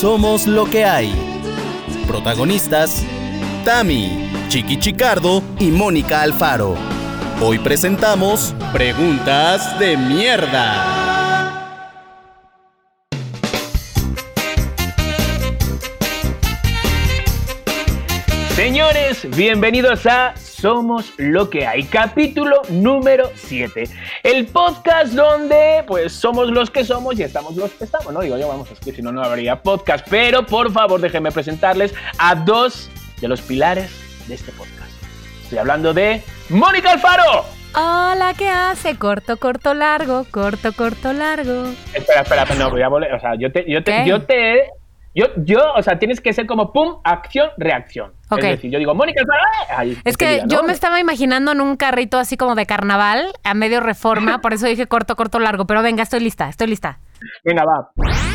Somos lo que hay. Protagonistas: Tami, Chiqui Chicardo y Mónica Alfaro. Hoy presentamos Preguntas de Mierda. Señores, bienvenidos a Somos lo que hay, capítulo número 7. El podcast donde pues somos los que somos y estamos los que estamos, ¿no? Digo yo, vamos, es que si no, no habría podcast. Pero por favor, déjenme presentarles a dos de los pilares de este podcast. Estoy hablando de Mónica Alfaro. Hola, ¿qué hace? Corto, corto, largo, corto, corto, largo. Espera, espera, no, voy a volver. O sea, yo te, yo te, ¿Qué? yo te, yo, yo, o sea, tienes que ser como pum, acción, reacción. Es decir, yo digo, Mónica Alfaro, ¡eh! Ahí, Es que yo me estaba imaginando en un carrito así como de carnaval, a medio reforma, por eso dije corto, corto, largo. Pero venga, estoy lista, estoy lista. Venga, va.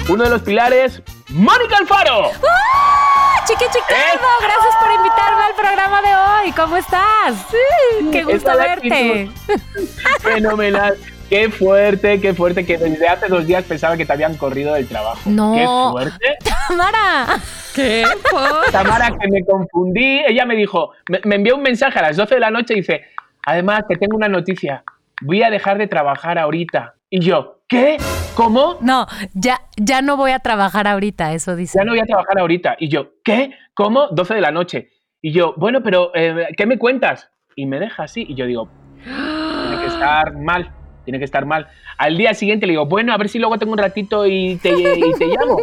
Uno de los pilares, Mónica Alfaro. ¡Ah, Chiqui Chicardo! Gracias por invitarme al programa de hoy. ¿Cómo estás? Sí, ¡Qué gusto verte! Fenomenal. Qué fuerte, qué fuerte, que desde hace dos días pensaba que te habían corrido del trabajo. No. Qué fuerte. Tamara. ¿Qué? ¿Por? Tamara, que me confundí, ella me dijo, me, me envió un mensaje a las 12 de la noche y dice, además, te tengo una noticia, voy a dejar de trabajar ahorita. Y yo, ¿qué? ¿Cómo? No, ya, ya no voy a trabajar ahorita, eso dice. Ya no voy a trabajar ahorita. Y yo, ¿qué? ¿Cómo? 12 de la noche. Y yo, bueno, pero eh, ¿qué me cuentas? Y me deja así. Y yo digo, tiene que estar mal, tiene que estar mal. Al día siguiente le digo, bueno, a ver si luego tengo un ratito y te, y te llamo.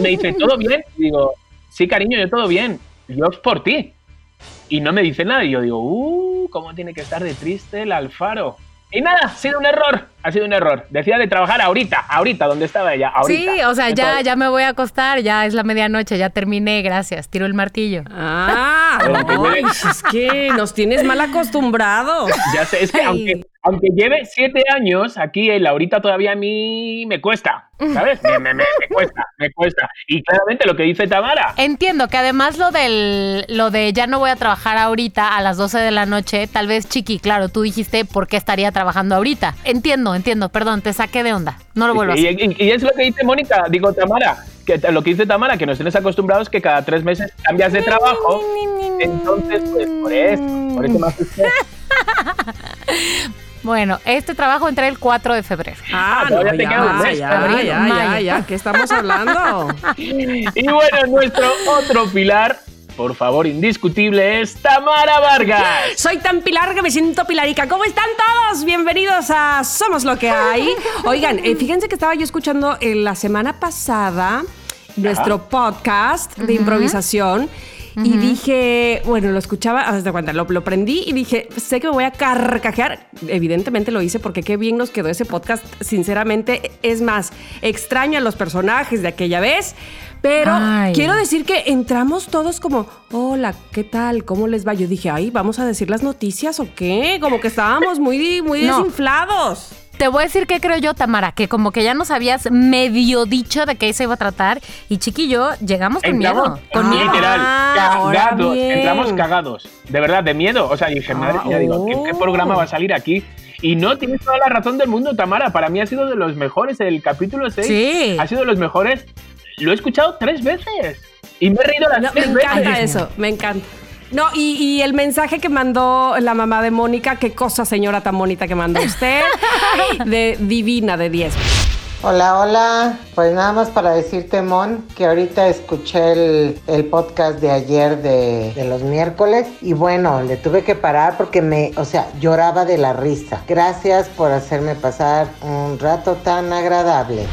Me dice, ¿todo bien? Y digo, sí, cariño, yo todo bien. Yo es por ti. Y no me dice nada. Y yo digo, uh, ¿cómo tiene que estar de triste el Alfaro? Y nada, ha sido un error, ha sido un error. Decía de trabajar ahorita, ahorita, donde estaba ella, ahorita. Sí, o sea, ya, ya me voy a acostar, ya es la medianoche, ya terminé, gracias. Tiro el martillo. Ah, no, lleve- es que nos tienes mal acostumbrados. Ya sé, es que Ay. aunque, aunque lleve siete años aquí, el ahorita todavía a mí me cuesta, ¿sabes? Me, me- me- me cuesta, me cuesta. Y claramente lo que dice Tamara, Entiendo que además lo del lo de ya no voy a trabajar ahorita a las 12 de la noche, tal vez Chiqui, claro, tú dijiste por qué estaría trabajando ahorita. Entiendo, entiendo, perdón, te saqué de onda. No lo vuelvo a y, hacer. y- y es lo que dice Mónica, digo Tamara, que lo que dice Tamara, que nos tienes acostumbrados que cada tres meses cambias de trabajo. Entonces, pues por eso, por eso me asusté. Bueno, este trabajo entré el 4 de febrero. Ah, Ah, no, todavía te queda un ya, mes, ya, febrero, ya, ya, ya, ¿qué estamos hablando? Y bueno, nuestro otro pilar, por favor, indiscutible, es Tamara Vargas. Soy tan pilar que me siento pilarica. ¿Cómo están todos? Bienvenidos a Somos lo que hay. Oigan, eh, fíjense que estaba yo escuchando eh, la semana pasada nuestro podcast de improvisación. Y dije, bueno, lo escuchaba, hasta cuenta, lo, lo prendí y dije, sé que me voy a carcajear. Evidentemente lo hice porque qué bien nos quedó ese podcast. Sinceramente, es más, extraño a los personajes de aquella vez. Pero Ay. quiero decir que entramos todos como, hola, ¿qué tal? ¿Cómo les va? Yo dije, ay, ¿vamos a decir las noticias o qué? Como que estábamos muy, muy No. desinflados. Te voy a decir qué creo yo, Tamara, que como que ya nos habías medio dicho de qué se iba a tratar y Chiqui y yo llegamos con Entramos, miedo. Con Ah, miedo. literal, ahora cagados, entramos cagados, de verdad, de miedo. O sea, dije, madre Ah, mía, digo, ¿qué, qué oh. programa va a salir aquí? Y no, tienes toda la razón del mundo, Tamara. Para mí ha sido de los mejores. El capítulo 6 Sí. ha sido de los mejores. Lo he escuchado tres veces. Y me he reído las No, me tres encanta veces. eso, me encanta. No, y, y el mensaje que mandó la mamá de Mónica, qué cosa señora tan bonita que mandó usted, de divina de 10. Hola, hola. Pues nada más para decirte, Mon, que ahorita escuché el, el podcast de ayer de, de los miércoles y bueno, le tuve que parar porque me, o sea, lloraba de la risa. Gracias por hacerme pasar un rato tan agradable.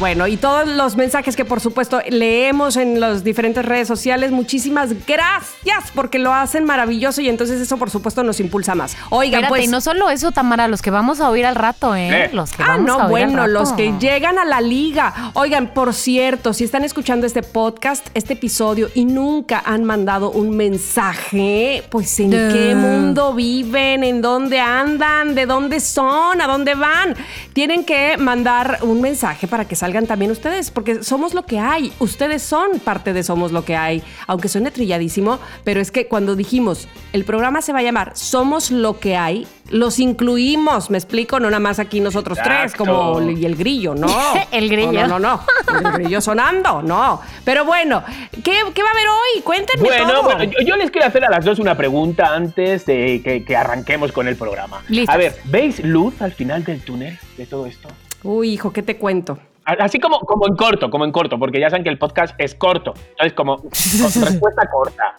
Bueno, y todos los mensajes que por supuesto leemos en las diferentes redes sociales, muchísimas gracias porque lo hacen maravilloso y entonces eso por supuesto nos impulsa más. Oigan, Espérate, pues... y no solo eso, Tamara, los que vamos a oír al rato, ¿eh? Eh. Los que Ah, vamos a oír al bueno, rato. los que llegan a la liga. Oigan, por cierto, si están escuchando este podcast, este episodio y nunca han mandado un mensaje, pues en Duh. qué mundo viven, en dónde andan, de dónde son, a dónde van. Tienen que mandar un mensaje para que salgan también ustedes, porque somos lo que hay. Ustedes son parte de Somos lo que hay, aunque suene trilladísimo, pero es que cuando dijimos el programa se va a llamar Somos lo que hay, los incluimos, me explico, no nada más aquí nosotros tres, como y el grillo, no. El grillo. No, no, no, no. El grillo sonando, no. Pero bueno, ¿qué, qué va a haber hoy? Cuéntenme Bueno, todo. bueno, yo, yo les quiero hacer a las dos una pregunta antes de que, que arranquemos con el programa. Listas. A ver, ¿veis luz al final del túnel de todo esto? Uy, hijo, ¿qué te cuento? Así como, como en corto, como en corto, porque ya saben que el podcast es corto. Entonces, como respuesta corta.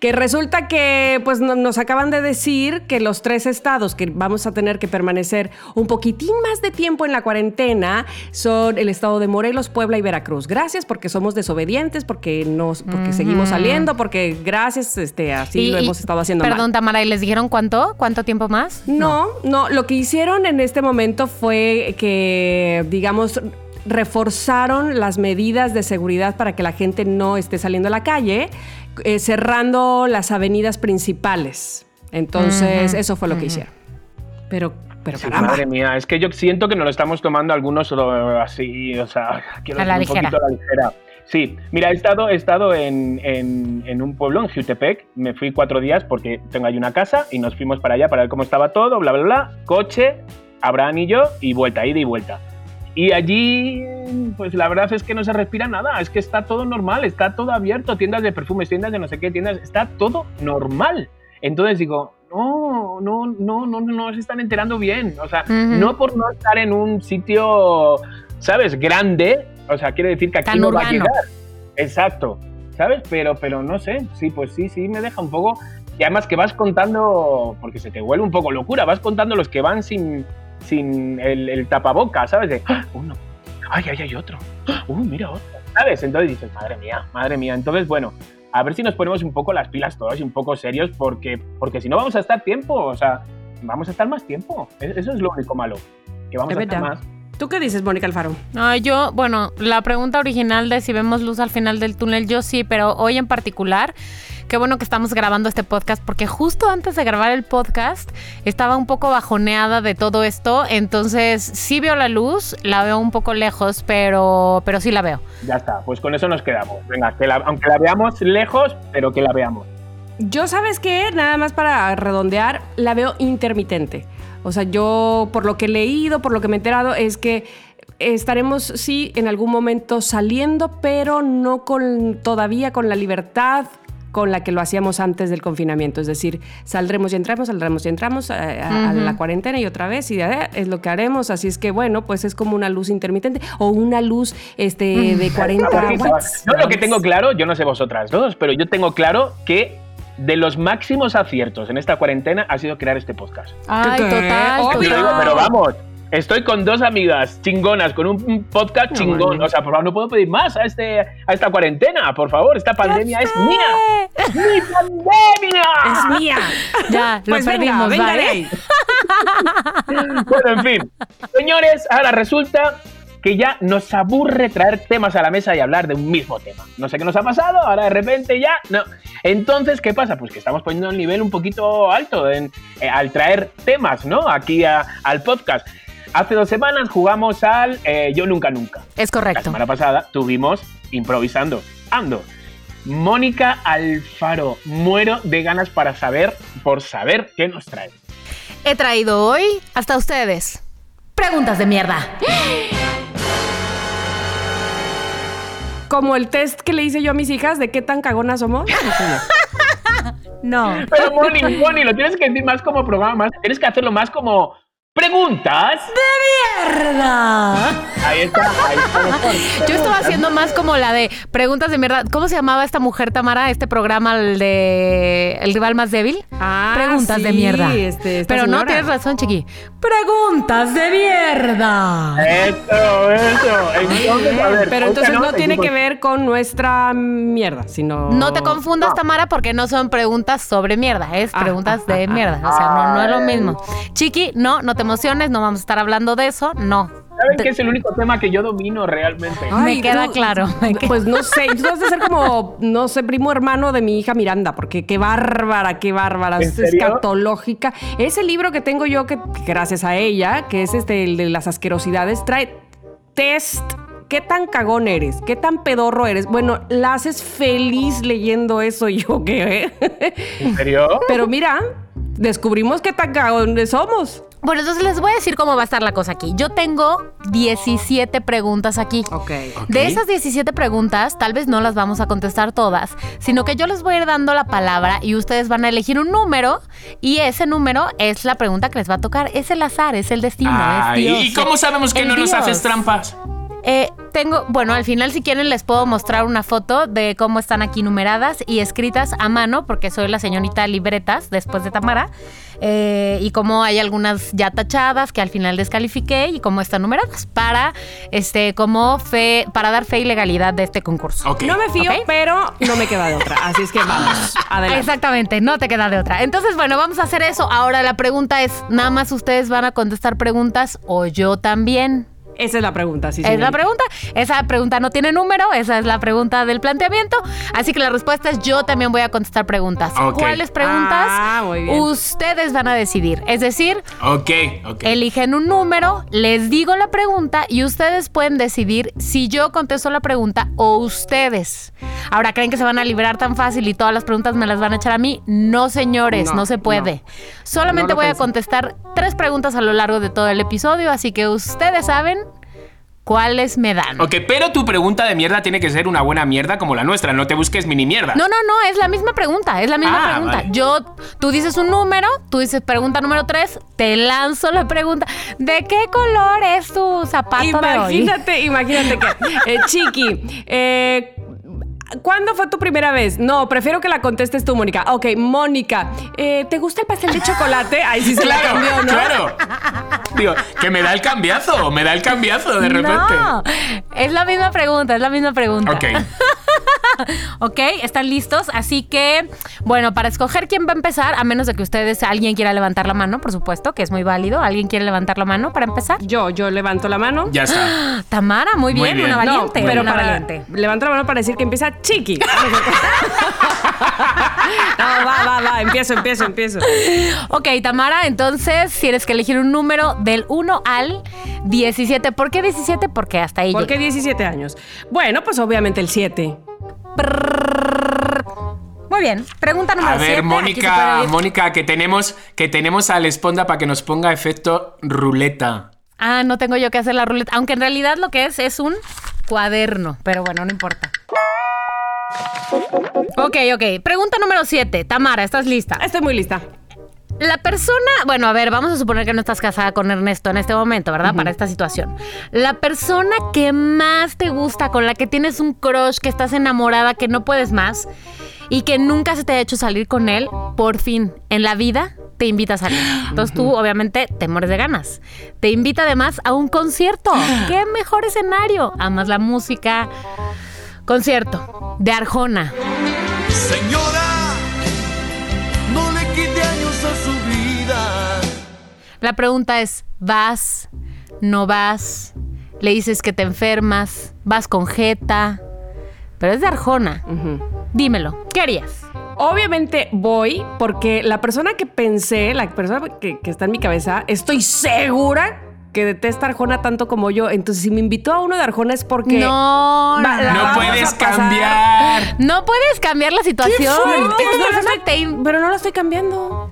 Que resulta que pues no- nos acaban de decir que los tres estados que vamos a tener que permanecer un poquitín más de tiempo en la cuarentena son el estado de Morelos, Puebla y Veracruz. Gracias porque somos desobedientes, porque nos, porque seguimos saliendo, porque gracias, este, así Y- lo hemos estado haciendo mal. Perdón, Tamara, ¿y les dijeron cuánto? ¿Cuánto tiempo más? No, no, lo que hicieron en este momento fue que, digamos, reforzaron las medidas de seguridad para que la gente no esté saliendo a la calle, eh, cerrando las avenidas principales. Entonces, eso fue lo que hicieron. Pero, pero Sí, caramba. madre mía, es que yo siento que nos lo estamos tomando algunos eh, así, o sea, quiero A la decir, un ligera. poquito a la ligera. Sí, mira, he estado, he estado en, en- en un pueblo, en Jutepec, me fui cuatro días porque tengo ahí una casa y nos fuimos para allá para ver cómo estaba todo, bla, bla, bla, coche, Abraham y yo, y vuelta, ida y vuelta. Y allí, pues la verdad es que no se respira nada, es que está todo normal, está todo abierto, tiendas de perfumes, tiendas de no sé qué, tiendas, está todo normal. Entonces digo, no, no, no, no, no se están enterando bien. O sea, Ujú. no por no estar en un sitio, ¿sabes? Grande, o sea, quiere decir que aquí Tan no va a urbano. llegar. Exacto, ¿sabes? Pero, pero no sé, sí, pues sí, sí, me deja un poco. Y además que vas contando, porque se te vuelve un poco locura, vas contando los que van sin, sin el, el tapaboca, ¿sabes? De, ¡ah! uno, ay, ay, hay otro, ¡ah! uh, mira otro, ¿sabes? Entonces dices, madre mía, madre mía. Entonces, bueno, a ver si nos ponemos un poco las pilas todos y un poco serios, porque, porque si no vamos a estar tiempo, o sea, vamos a estar más tiempo. E- Eso es lo único malo, que vamos Es a estar verdad. más. ¿Tú qué dices, Mónica Alfaro? No, yo, bueno, la pregunta original de si vemos luz al final del túnel, yo sí, pero hoy en particular, qué bueno que estamos grabando este podcast, porque justo antes de grabar el podcast estaba un poco bajoneada de todo esto, entonces sí veo la luz, la veo un poco lejos, pero, pero sí la veo. Ya está, pues con eso nos quedamos. Venga, que la- aunque la veamos lejos, pero que la veamos. Yo, ¿sabes qué? Nada más para redondear, la veo intermitente. O sea, yo, por lo que he leído, por lo que me he enterado, es que estaremos, sí, en algún momento saliendo, pero no con todavía con la libertad con la que lo hacíamos antes del confinamiento. Es decir, saldremos y entramos, saldremos y entramos a, a- la cuarentena y otra vez, y eh, es lo que haremos. Así es que, bueno, pues es como una luz intermitente o una luz este, de 40 watts. Yo lo que tengo claro, yo no sé vosotras dos, pero yo tengo claro que de los máximos aciertos en esta cuarentena ha sido crear este podcast. Ay, total, lo digo, total. pero vamos, estoy con dos amigas chingonas, con un, un podcast No, chingón. O sea, por favor, no puedo pedir más a, este, a esta cuarentena, por favor. Esta pandemia es mía. ¡Es mi pandemia! Es mía. Ya, lo Pues venga, perdimos, venga ¿vale? Bueno, en fin. Señores, ahora resulta que ya nos aburre traer temas a la mesa y hablar de un mismo tema. No sé qué nos ha pasado, ahora de repente ya no. Entonces, ¿qué pasa? Pues que estamos poniendo el nivel un poquito alto en- eh, al traer temas, ¿no? Aquí a- al podcast. Hace dos semanas jugamos al eh, Yo Nunca Nunca. Es La correcto. semana pasada tuvimos improvisando. Ando. Mónica Alfaro, muero de ganas para saber, por saber qué nos trae. He traído hoy hasta ustedes preguntas de mierda. Como el test que le hice yo a mis hijas de qué tan cagonas somos. No. Pero Moni, Moni, lo tienes que decir más como programa, más, tienes que hacerlo más como preguntas. ¡Mierda! Ahí está, ahí está. Yo estaba haciendo más como la de preguntas de mierda. ¿Cómo se llamaba esta mujer, Tamara? Este programa, el de El rival más débil. Ah, preguntas de sí, mierda. este, Pero no tienes razón, chiqui. Preguntas de mierda. Eso, eso. Entonces, a ver, Pero entonces no tiene que ver con nuestra mierda, sino. No te confundas, Tamara, porque no son preguntas sobre mierda, es Ah, preguntas ah, de ah, mierda. O sea, no, no es lo mismo. Chiqui, no, no te emociones, no vamos a estar hablando de eso, no. ¿Saben que es el único tema que yo domino realmente? Me queda claro, me queda- Pues no sé, tú has de ser como, no sé, primo hermano de mi hija Miranda, porque qué bárbara, qué bárbara, ¿En es serio? escatológica. Ese libro que tengo yo, que gracias a ella, que es este, el de las asquerosidades, trae test ¿qué tan cagón eres? ¿Qué tan pedorro eres? Bueno, la haces feliz leyendo eso y yo qué. ¿En serio? Pero mira, descubrimos qué tan cagones somos. Bueno, entonces les voy a decir cómo va a estar la cosa aquí. Yo tengo 17 preguntas aquí. Ok. De esas 17 preguntas, tal vez no las vamos a contestar todas, sino que yo les voy a ir dando la palabra y ustedes van a elegir un número y ese número es la pregunta que les va a tocar. Es el azar, es el destino, Ay, es Dios. ¿Y cómo sabemos que El no nos haces trampas? Eh, tengo, bueno, al final si quieren les puedo mostrar una foto de cómo están aquí numeradas y escritas a mano, porque soy la señorita libretas después de Tamara, eh, y cómo hay algunas ya tachadas que al final descalifiqué y cómo están numeradas para, este, como fe, para dar fe y legalidad de este concurso. Ok. No me fío, pero no me queda de otra. Así es que vamos. Adelante. Exactamente, no te queda de otra. Entonces, bueno, vamos a hacer eso. Ahora la pregunta es, ¿nada más ustedes van a contestar preguntas o yo también? Esa es la pregunta, sí, Es la señorita. pregunta. Esa pregunta no tiene número, esa es la pregunta del planteamiento. Así que la respuesta es yo también voy a contestar preguntas. ¿Cuáles preguntas? Ah, muy bien. Ustedes van a decidir. Es decir, eligen un número, les digo la pregunta y ustedes pueden decidir si yo contesto la pregunta o ustedes. Ahora, ¿creen que se van a liberar tan fácil y todas las preguntas me las van a echar a mí? No, señores, no, No, se puede. no. Solamente No voy a contestar tres preguntas a lo largo de todo el episodio, así que ustedes saben cuáles me dan. Ok, pero tu pregunta de mierda tiene que ser una buena mierda como la nuestra. No te busques mini mierda. No, no, no, es la misma pregunta, es la misma Ah, pregunta. vale. Yo, tú dices un número, tú dices pregunta número tres, te lanzo la pregunta. ¿De qué color es tu zapato de hoy? Imagínate, imagínate que, eh, Chiqui, eh, ¿cuándo fue tu primera vez? No, prefiero que la contestes tú, Mónica. Ok, Mónica, eh, ¿te gusta el pastel de chocolate? Ahí sí se la Claro, cambió, ¿no? claro. Digo, que me da el cambiazo, me da el cambiazo de repente. No, es la misma pregunta, es la misma pregunta. Ok. Ok, están listos. Así que, bueno, para escoger quién va a empezar, a menos de que ustedes, alguien quiera levantar la mano, por supuesto, que es muy válido. ¿Alguien quiere levantar la mano para empezar? Yo, yo levanto la mano. Ya está. Tamara, muy Muy bien, una No, valiente. pero una para, valiente. levanto la mano para decir que empieza Chiqui. no, va, va, va, empiezo, empiezo, empiezo. Ok, Tamara, entonces tienes que elegir un número del 1 al 17. ¿Por qué 17? Porque hasta ahí ¿Por qué llegué. 17 años? Bueno, pues obviamente el 7. Muy bien. Pregunta número A 7. ver, Mónica, Mónica, que tenemos, que tenemos al Esponda para que nos ponga efecto ruleta. Ah, no tengo yo que hacer la ruleta. Aunque en realidad lo que es es un cuaderno. Pero bueno, no importa. Ok, ok. Pregunta número 7. Tamara, ¿estás lista? Estoy muy lista. La persona, bueno, a ver, vamos a suponer que no estás casada con Ernesto en este momento, ¿verdad? Para esta situación. La persona que más te gusta, con la que tienes un crush, que estás enamorada, que no puedes más y que nunca se te ha hecho salir con él, por fin, en la vida te invita a salir. Entonces tú, obviamente, te mueres de ganas. Te invita además a un concierto. ¿Qué mejor escenario? Amas la música. Concierto de Arjona. Señora, no le quite años a su vida. La pregunta es, ¿vas? ¿No vas? Le dices que te enfermas, vas con jeta, pero es de Arjona. Dímelo, ¿qué harías? Obviamente voy porque la persona que pensé, la persona que, que está en mi cabeza, estoy segura que detesta a Arjona tanto como yo. Entonces, si me invitó a uno de Arjona es porque... No, Va- no, la No puedes cambiar. No puedes cambiar la situación. No, Esta, no la persona estoy- te, in- pero no lo estoy cambiando.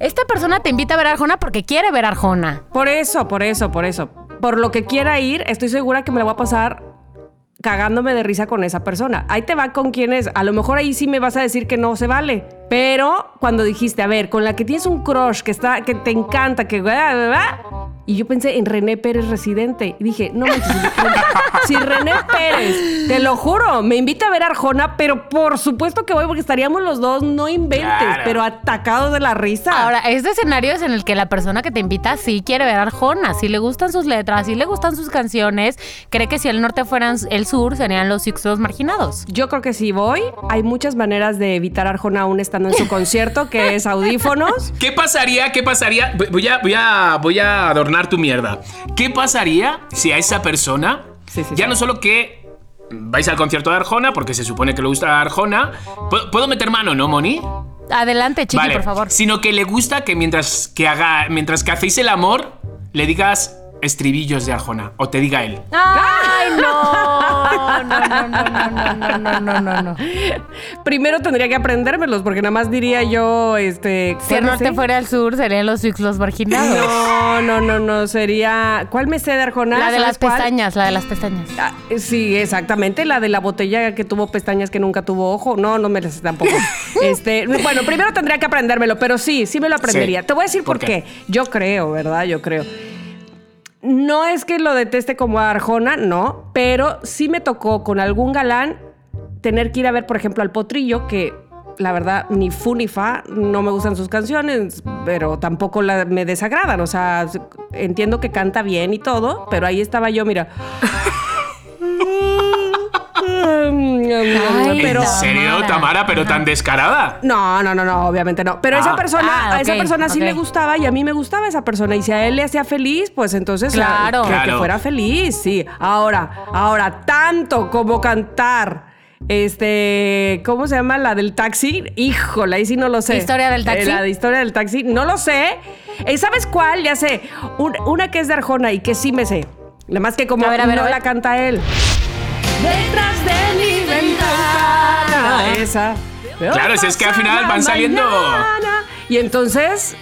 esta persona te invita a ver a Arjona porque quiere ver a Arjona. Por eso, por eso, por eso. Por lo que quiera ir, estoy segura que me la voy a pasar cagándome de risa con esa persona. Ahí te va con quién es. A lo mejor ahí sí me vas a decir que no se vale. Pero cuando dijiste, a ver, con la que tienes un crush, que está, que te encanta, que bla, bla, bla, y yo pensé en René Pérez Residente. Y dije, no manches, si René Pérez, te lo juro, me invita a ver a Arjona, pero por supuesto que voy porque estaríamos los dos, no inventes, Claro. pero atacados de la risa. Ahora, este escenario es en el que la persona que te invita sí quiere ver a Arjona, sí le gustan sus letras, sí le gustan sus canciones, cree que si el norte fueran el sur serían los Sixtos marginados. Yo creo que si voy, hay muchas maneras de evitar a Arjona aún estando en su concierto, que es audífonos. ¿Qué pasaría? ¿Qué pasaría? Voy a, voy a, voy a adornar tu mierda. ¿Qué pasaría si a esa persona, Sí, sí, ya sí. no solo que vais al concierto de Arjona, porque se supone que le gusta Arjona, ¿puedo, puedo meter mano, no, Moni? Adelante, Chiqui, vale, por favor. Sino que le gusta que mientras que haga, mientras que hacéis el amor, le digas estribillos de Arjona, o te diga él. ¡Ay, no! No, no, no, no, no, no, no, no. Primero tendría que aprendérmelos, porque nada más diría yo, este. Si el ¿cuál me norte fuera al sur, serían los los marginados. No, no, no, no. Sería. ¿Cuál me sé de Arjona? La de ¿Sabes las pestañas, la de las pestañas. Ah, sí, exactamente. La de la botella que tuvo pestañas que nunca tuvo ojo. No, no me las sé tampoco. este, bueno, primero tendría que aprendérmelo, pero sí, sí me lo aprendería. Te voy a decir por, qué? Yo creo, ¿verdad? Yo creo. No es que lo deteste como a Arjona, no, pero sí me tocó con algún galán tener que ir a ver, por ejemplo, al Potrillo, que la verdad ni fu ni fa, no me gustan sus canciones, pero tampoco me desagradan. O sea, entiendo que canta bien y todo, pero ahí estaba yo, mira. Pero ¿En serio, Tamara? ¿Pero tan descarada? no, no, no, no, obviamente no. Pero esa Ah. persona, Ah, a esa ok, persona sí le gustaba y a mí me gustaba esa persona. Y si a él le hacía feliz, pues entonces ah, Claro. que- Claro. fuera feliz, sí. Ahora, ahora, tanto como cantar. Este, ¿cómo se llama? La del taxi. Híjole, ahí sí no lo sé. ¿Historia del taxi? Eh, la de historia del taxi, no lo sé. Eh, ¿Sabes cuál? Ya sé. Un- una que es de Arjona y que sí me sé. Nada más que como A ver, a ver, no a ver. la canta él. Detrás Esa. Claro, si es que al final van saliendo- Mañana. Y entonces,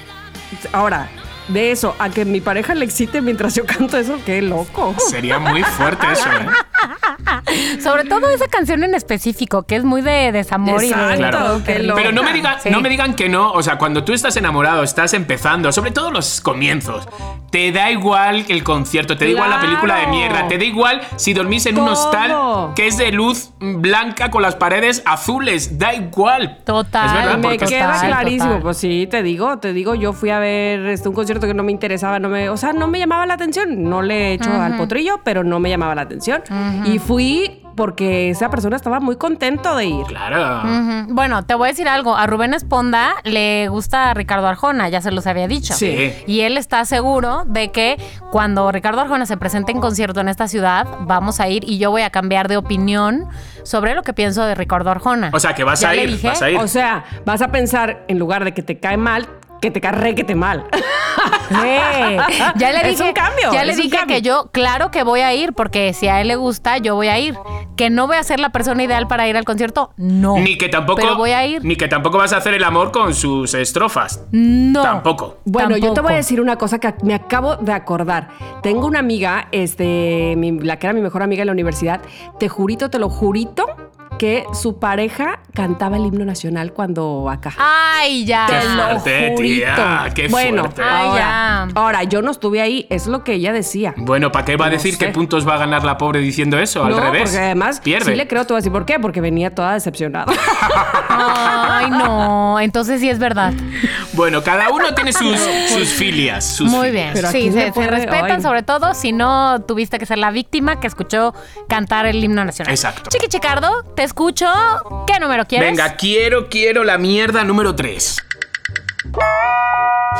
ahora, de eso a que mi pareja le excite mientras yo canto eso, qué loco. Sería muy fuerte eso, ¿eh? Sobre todo esa canción en específico, que es muy de desamor y de... Exacto, Claro. qué loca. Pero no me, digan, Sí. no me digan que no. O sea, cuando tú estás enamorado, estás empezando, sobre todo los comienzos, te da igual el concierto, te da igual la película de mierda, te da igual si dormís en un hostal que es de luz blanca con las paredes azules, da igual. Total, Es verdad, Me porque queda Total, clarísimo, total. pues sí, te digo, te digo, yo fui a ver este, un concierto que no me interesaba, no me, o sea, no me llamaba la atención, no le he hecho al potrillo, pero no me llamaba la atención. Y fui porque esa persona estaba muy contento de ir. Claro. Bueno, te voy a decir algo. A Rubén Esponda le gusta a Ricardo Arjona, ya se los había dicho. Sí. Y él está seguro de que cuando Ricardo Arjona se presente en concierto en esta ciudad, vamos a ir y yo voy a cambiar de opinión sobre lo que pienso de Ricardo Arjona. O sea, que vas Ya a ir, dije. vas a ir. O sea, vas a pensar, en lugar de que te cae mal, que te cae re que te mal. Sí. Ya le Es dije, un cambio, ya le es dije cambio. que yo, claro que voy a ir, porque si a él le gusta, yo voy a ir. Que no voy a ser la persona ideal para ir al concierto, no. ni que tampoco Pero voy a ir. ni que tampoco vas a hacer el amor con sus estrofas. No. Tampoco. Bueno, yo te voy a decir una cosa que me acabo de acordar. Tengo una amiga, este, mi- la que era mi mejor amiga en la universidad, te jurito, te lo jurito, que su pareja cantaba el himno nacional cuando acá. Ay, ya. Qué Te lo fuerte, tía, qué bueno, fuerte. Ay, ahora, ya. ahora, yo no estuve ahí, es lo que ella decía. Bueno, ¿para qué va a No decir sé. qué puntos va a ganar la pobre diciendo eso? Al no, revés. porque además pierde. sí le creo, te voy a decir por qué, porque venía toda decepcionada. Ay, no. Entonces sí es verdad. Bueno, cada uno tiene sus, sus filias. sus Muy filias. bien. Pero ¿a Sí, se, se respetan, Ay. sobre todo si no tuviste que ser la víctima que escuchó cantar el himno nacional. Exacto. Chiqui Chicardo, te escucho. ¿Qué número quieres? Venga, quiero, quiero la mierda número 3.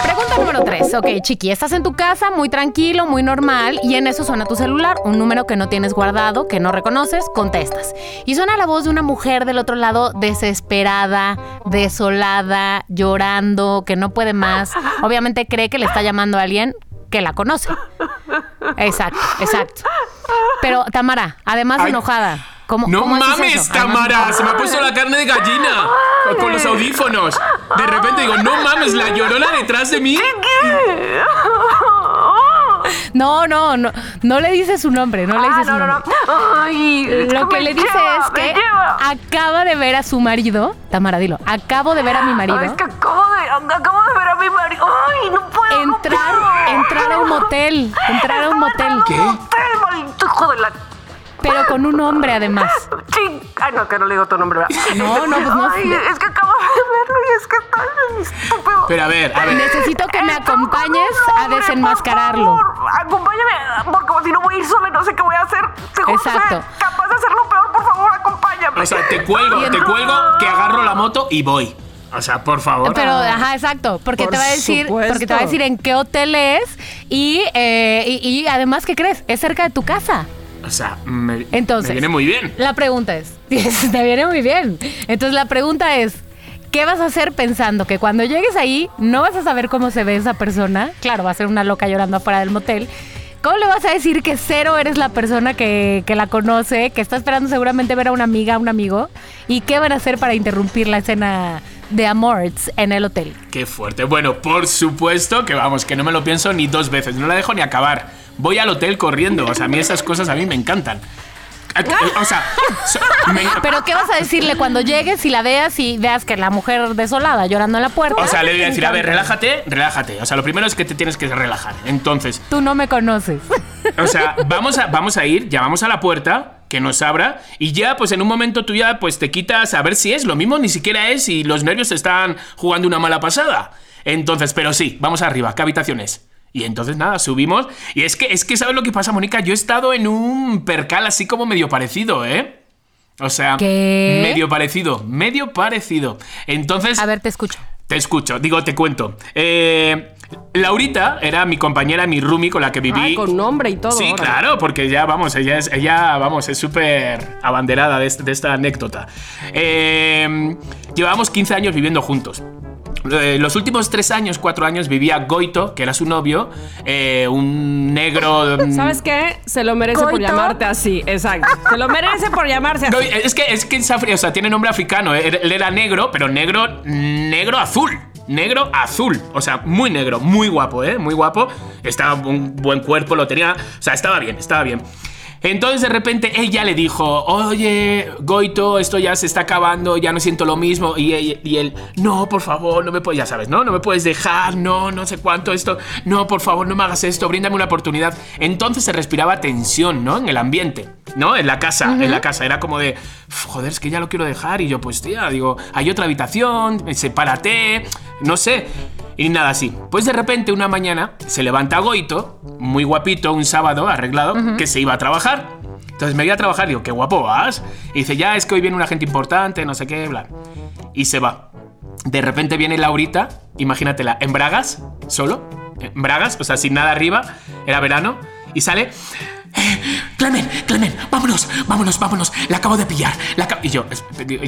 Pregunta número 3. Ok, Chiqui, estás en tu casa, muy tranquilo, muy normal, y en eso suena tu celular, un número que no tienes guardado, que no reconoces, contestas. Y suena la voz de una mujer del otro lado desesperada, desolada, llorando, que no puede más. Obviamente cree que le está llamando a alguien que la conoce. Exacto, exacto. Pero, Tamara, además Ay. enojada, ¿cómo, No cómo mames, eso? Ay, no. Tamara. Se me ha puesto la carne de gallina. Con los audífonos. De repente digo, no mames, la llorona detrás de mí. No, no, no, no le dices su nombre, no le dices su nombre. Lo que le dice es que acaba de ver a su marido. Tamara, dilo. Acabo de ver a mi marido. Ay, es que acabo de, acabo de ver a mi marido. Ay, no puedo. no Entrar, puedo. entrar a un motel. Entrar a un motel. ¿Qué? Hotel, maldito hijo de la Pero con un hombre además. ching. Ay, no, que no le digo tu nombre. ¿verdad? No, no, pues no. Ay, es que acabo de verlo y es que está bien estúpido. Pero a ver, a ver. Necesito que me acompañes a desenmascararlo. Por favor, acompáñame, porque si no voy a ir sola y no sé qué voy a hacer. Seguro Exacto. soy capaz de hacerlo peor, por favor, acompáñame. O sea, te cuelgo, te cuelgo, que agarro la moto y voy. O sea, por favor. Pero, ajá, exacto, porque Por te va a decir, supuesto. porque te va a decir en qué hotel es y, eh, y, y además, ¿qué crees? Es cerca de tu casa. O sea, me, Entonces, me viene muy bien. La pregunta es, te viene muy bien. Entonces la pregunta es, ¿qué vas a hacer pensando que cuando llegues ahí no vas a saber cómo se ve esa persona? Claro, va a ser una loca llorando afuera del motel. ¿Cómo le vas a decir que cero eres la persona que, que la conoce, que está esperando seguramente ver a una amiga, a un amigo? ¿Y qué van a hacer para interrumpir la escena de Amorts en el hotel? Qué fuerte. Bueno, por supuesto que vamos, que no me lo pienso ni dos veces, no la dejo ni acabar. Voy al hotel corriendo, o sea, a mí esas cosas a mí me encantan. Eh, O sea, me- Pero ¿qué vas a decirle cuando llegues y la veas y veas que la mujer desolada llorando en la puerta? o sea, le voy a decir, a ver, relájate, relájate. O sea, lo primero es que te tienes que relajar. Entonces, Tú no me conoces. O sea, vamos a, vamos a ir, llamamos a la puerta, que nos abra, y ya, pues en un momento tú ya pues te quitas a ver si es lo mismo, ni siquiera es, y los nervios están jugando una mala pasada. Entonces, pero sí, vamos arriba, ¿qué habitación es? Y entonces nada, subimos. Y es que, es que, ¿sabes lo que pasa, Mónica? Yo he estado en un percal así como medio parecido, ¿eh? O sea, ¿Qué? medio parecido, medio parecido. Entonces, A ver, te escucho. te escucho, digo, te cuento. Eh, Laurita era mi compañera, mi roomie con la que viví. Ay, con nombre y todo. Sí, claro, porque ya, vamos, ella es, ella, vamos, es súper abanderada de, este- de esta anécdota. Eh, llevábamos 15 años viviendo juntos. Eh, los últimos tres años, cuatro años, vivía Goito, que era su novio, eh, un negro... mm, ¿Sabes qué? Se lo merece por llamarte así, exacto. Se lo merece por llamarse así. No, es que es que es afri- o sea, tiene nombre africano. eh, Él era negro, pero negro, negro azul. Negro azul. O sea, muy negro, muy guapo, ¿eh? Muy guapo. Estaba un buen cuerpo, lo tenía. O sea, estaba bien, estaba bien. Entonces de repente ella le dijo, oye, Goito, esto ya se está acabando, ya no siento lo mismo. Y, él- y él, no, por favor, no me puedes, ya sabes, ¿no? No me puedes dejar, no, no sé cuánto esto, no, por favor, no me hagas esto, bríndame una oportunidad. Entonces se respiraba tensión, ¿no? En el ambiente, ¿no? En la casa, en la casa. Era como de, "Uf, joder, es que ya lo quiero dejar. Y yo, pues tía, digo, hay otra habitación, sepárate, no sé. Y nada así. Pues de repente una mañana se levanta Goito, muy guapito, un sábado arreglado, que se iba a trabajar. Entonces me voy a trabajar, digo, qué guapo vas. Y dice, ya es que hoy viene una gente importante, no sé qué, bla. Y se va. De repente viene Laurita, imagínatela, en bragas, solo, en bragas, o sea, sin nada arriba, era verano, y sale. "Eh, Clemen, Clemen, vámonos, vámonos, vámonos. La acabo de pillar. La acabo-". y yo,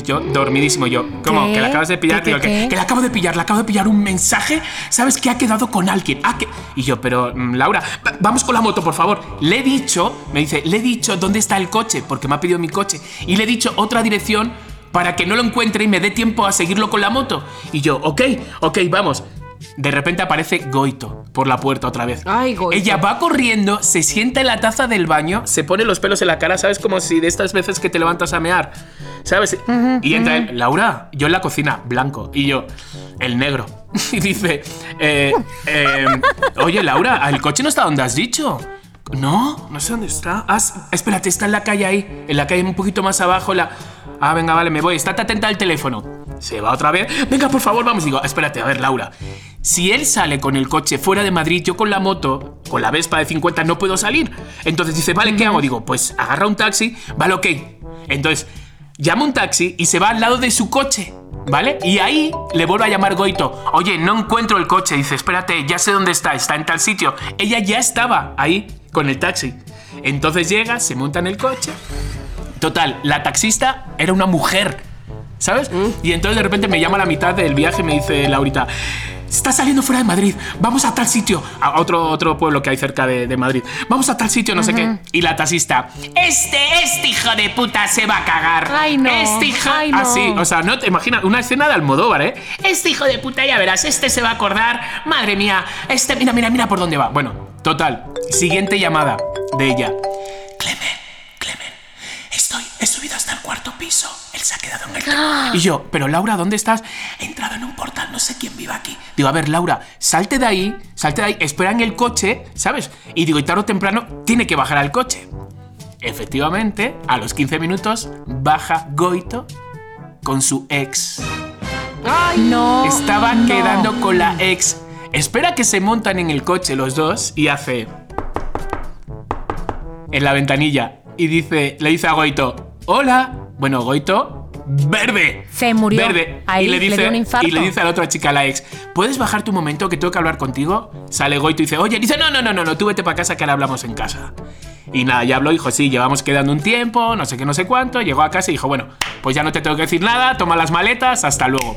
yo dormidísimo, yo, ¿cómo? ¿Qué? ¿Que la acabas de pillar? ¿Qué, Digo, qué, que, la acabo de pillar, la acabo de pillar un mensaje. ¿Sabes que ha quedado con alguien? Ah, que... Y yo, pero mm, Laura, va- vamos con la moto, por favor. Le he dicho, me dice, le he dicho dónde está el coche, porque me ha pedido mi coche. Y le he dicho otra dirección para que no lo encuentre y me dé tiempo a seguirlo con la moto. Y yo, ok, ok, vamos. De repente aparece Goito por la puerta otra vez. Ay, Goito. Ella va corriendo, se sienta en la taza del baño, se pone los pelos en la cara, ¿sabes? Como si de estas veces que te levantas a mear, ¿sabes? y entra él, Laura, yo en la cocina, blanco, y yo, el negro. y dice, eh, eh, oye, Laura, el coche no está donde has dicho. No, no sé dónde está. Ah, espérate, está en la calle ahí, en la calle un poquito más abajo. La... Ah, venga, vale, me voy. Estate atenta al teléfono. Se va otra vez. Venga, por favor, vamos. Digo, espérate, a ver, Laura. Si él sale con el coche fuera de Madrid, yo con la moto, con la Vespa de 50, no puedo salir. Entonces dice, vale, ¿qué hago? Digo, pues agarra un taxi, vale, ok. Entonces, llama un taxi y se va al lado de su coche. ¿Vale? Y ahí le vuelve a llamar Goito. Oye, no encuentro el coche. Dice, espérate, ya sé dónde está, está en tal sitio. Ella ya estaba ahí con el taxi. Entonces llega, se monta en el coche. Total, la taxista era una mujer. ¿Sabes? Y entonces de repente me llama a la mitad del viaje y me dice Laurita, está saliendo fuera de Madrid, vamos a tal sitio, a otro, otro pueblo que hay cerca de, de Madrid, vamos a tal sitio, no sé qué. Y la taxista, este, este hijo de puta se va a cagar. Ay, no, Este hijo... ay, no. Así, o sea, no te imaginas, una escena de Almodóvar, ¿eh? Este hijo de puta, ya verás, este se va a acordar, madre mía, este, mira, mira, mira por dónde va. Bueno, total, siguiente llamada de ella. Cuarto piso. Él se ha quedado en el Y yo, pero Laura, ¿dónde estás? He entrado en un portal, no sé quién vive aquí. Digo, a ver, Laura, salte de ahí, salte de ahí, espera en el coche, ¿sabes? Y digo, y tarde o temprano tiene que bajar al coche. Efectivamente, a los 15 minutos baja Goito con su ex. No. Estaba no. quedando con la ex. Espera que se montan en el coche los dos y hace. En la ventanilla. Y dice, le dice a Goito: Hola. Bueno, Goito, verde. Se murió. Verde. Ahí y le le dice, dio un infarto. y le dice a la otra chica, a la ex, ¿puedes bajarte un momento que tengo que hablar contigo? Sale Goito y dice, oye, dice, no, no, no, no, no, tú vete para casa que ahora hablamos en casa. Y nada, ya habló, dijo, sí, llevamos quedando un tiempo, no sé qué, no sé cuánto. Llegó a casa y dijo, bueno, pues ya no te tengo que decir nada, toma las maletas, hasta luego.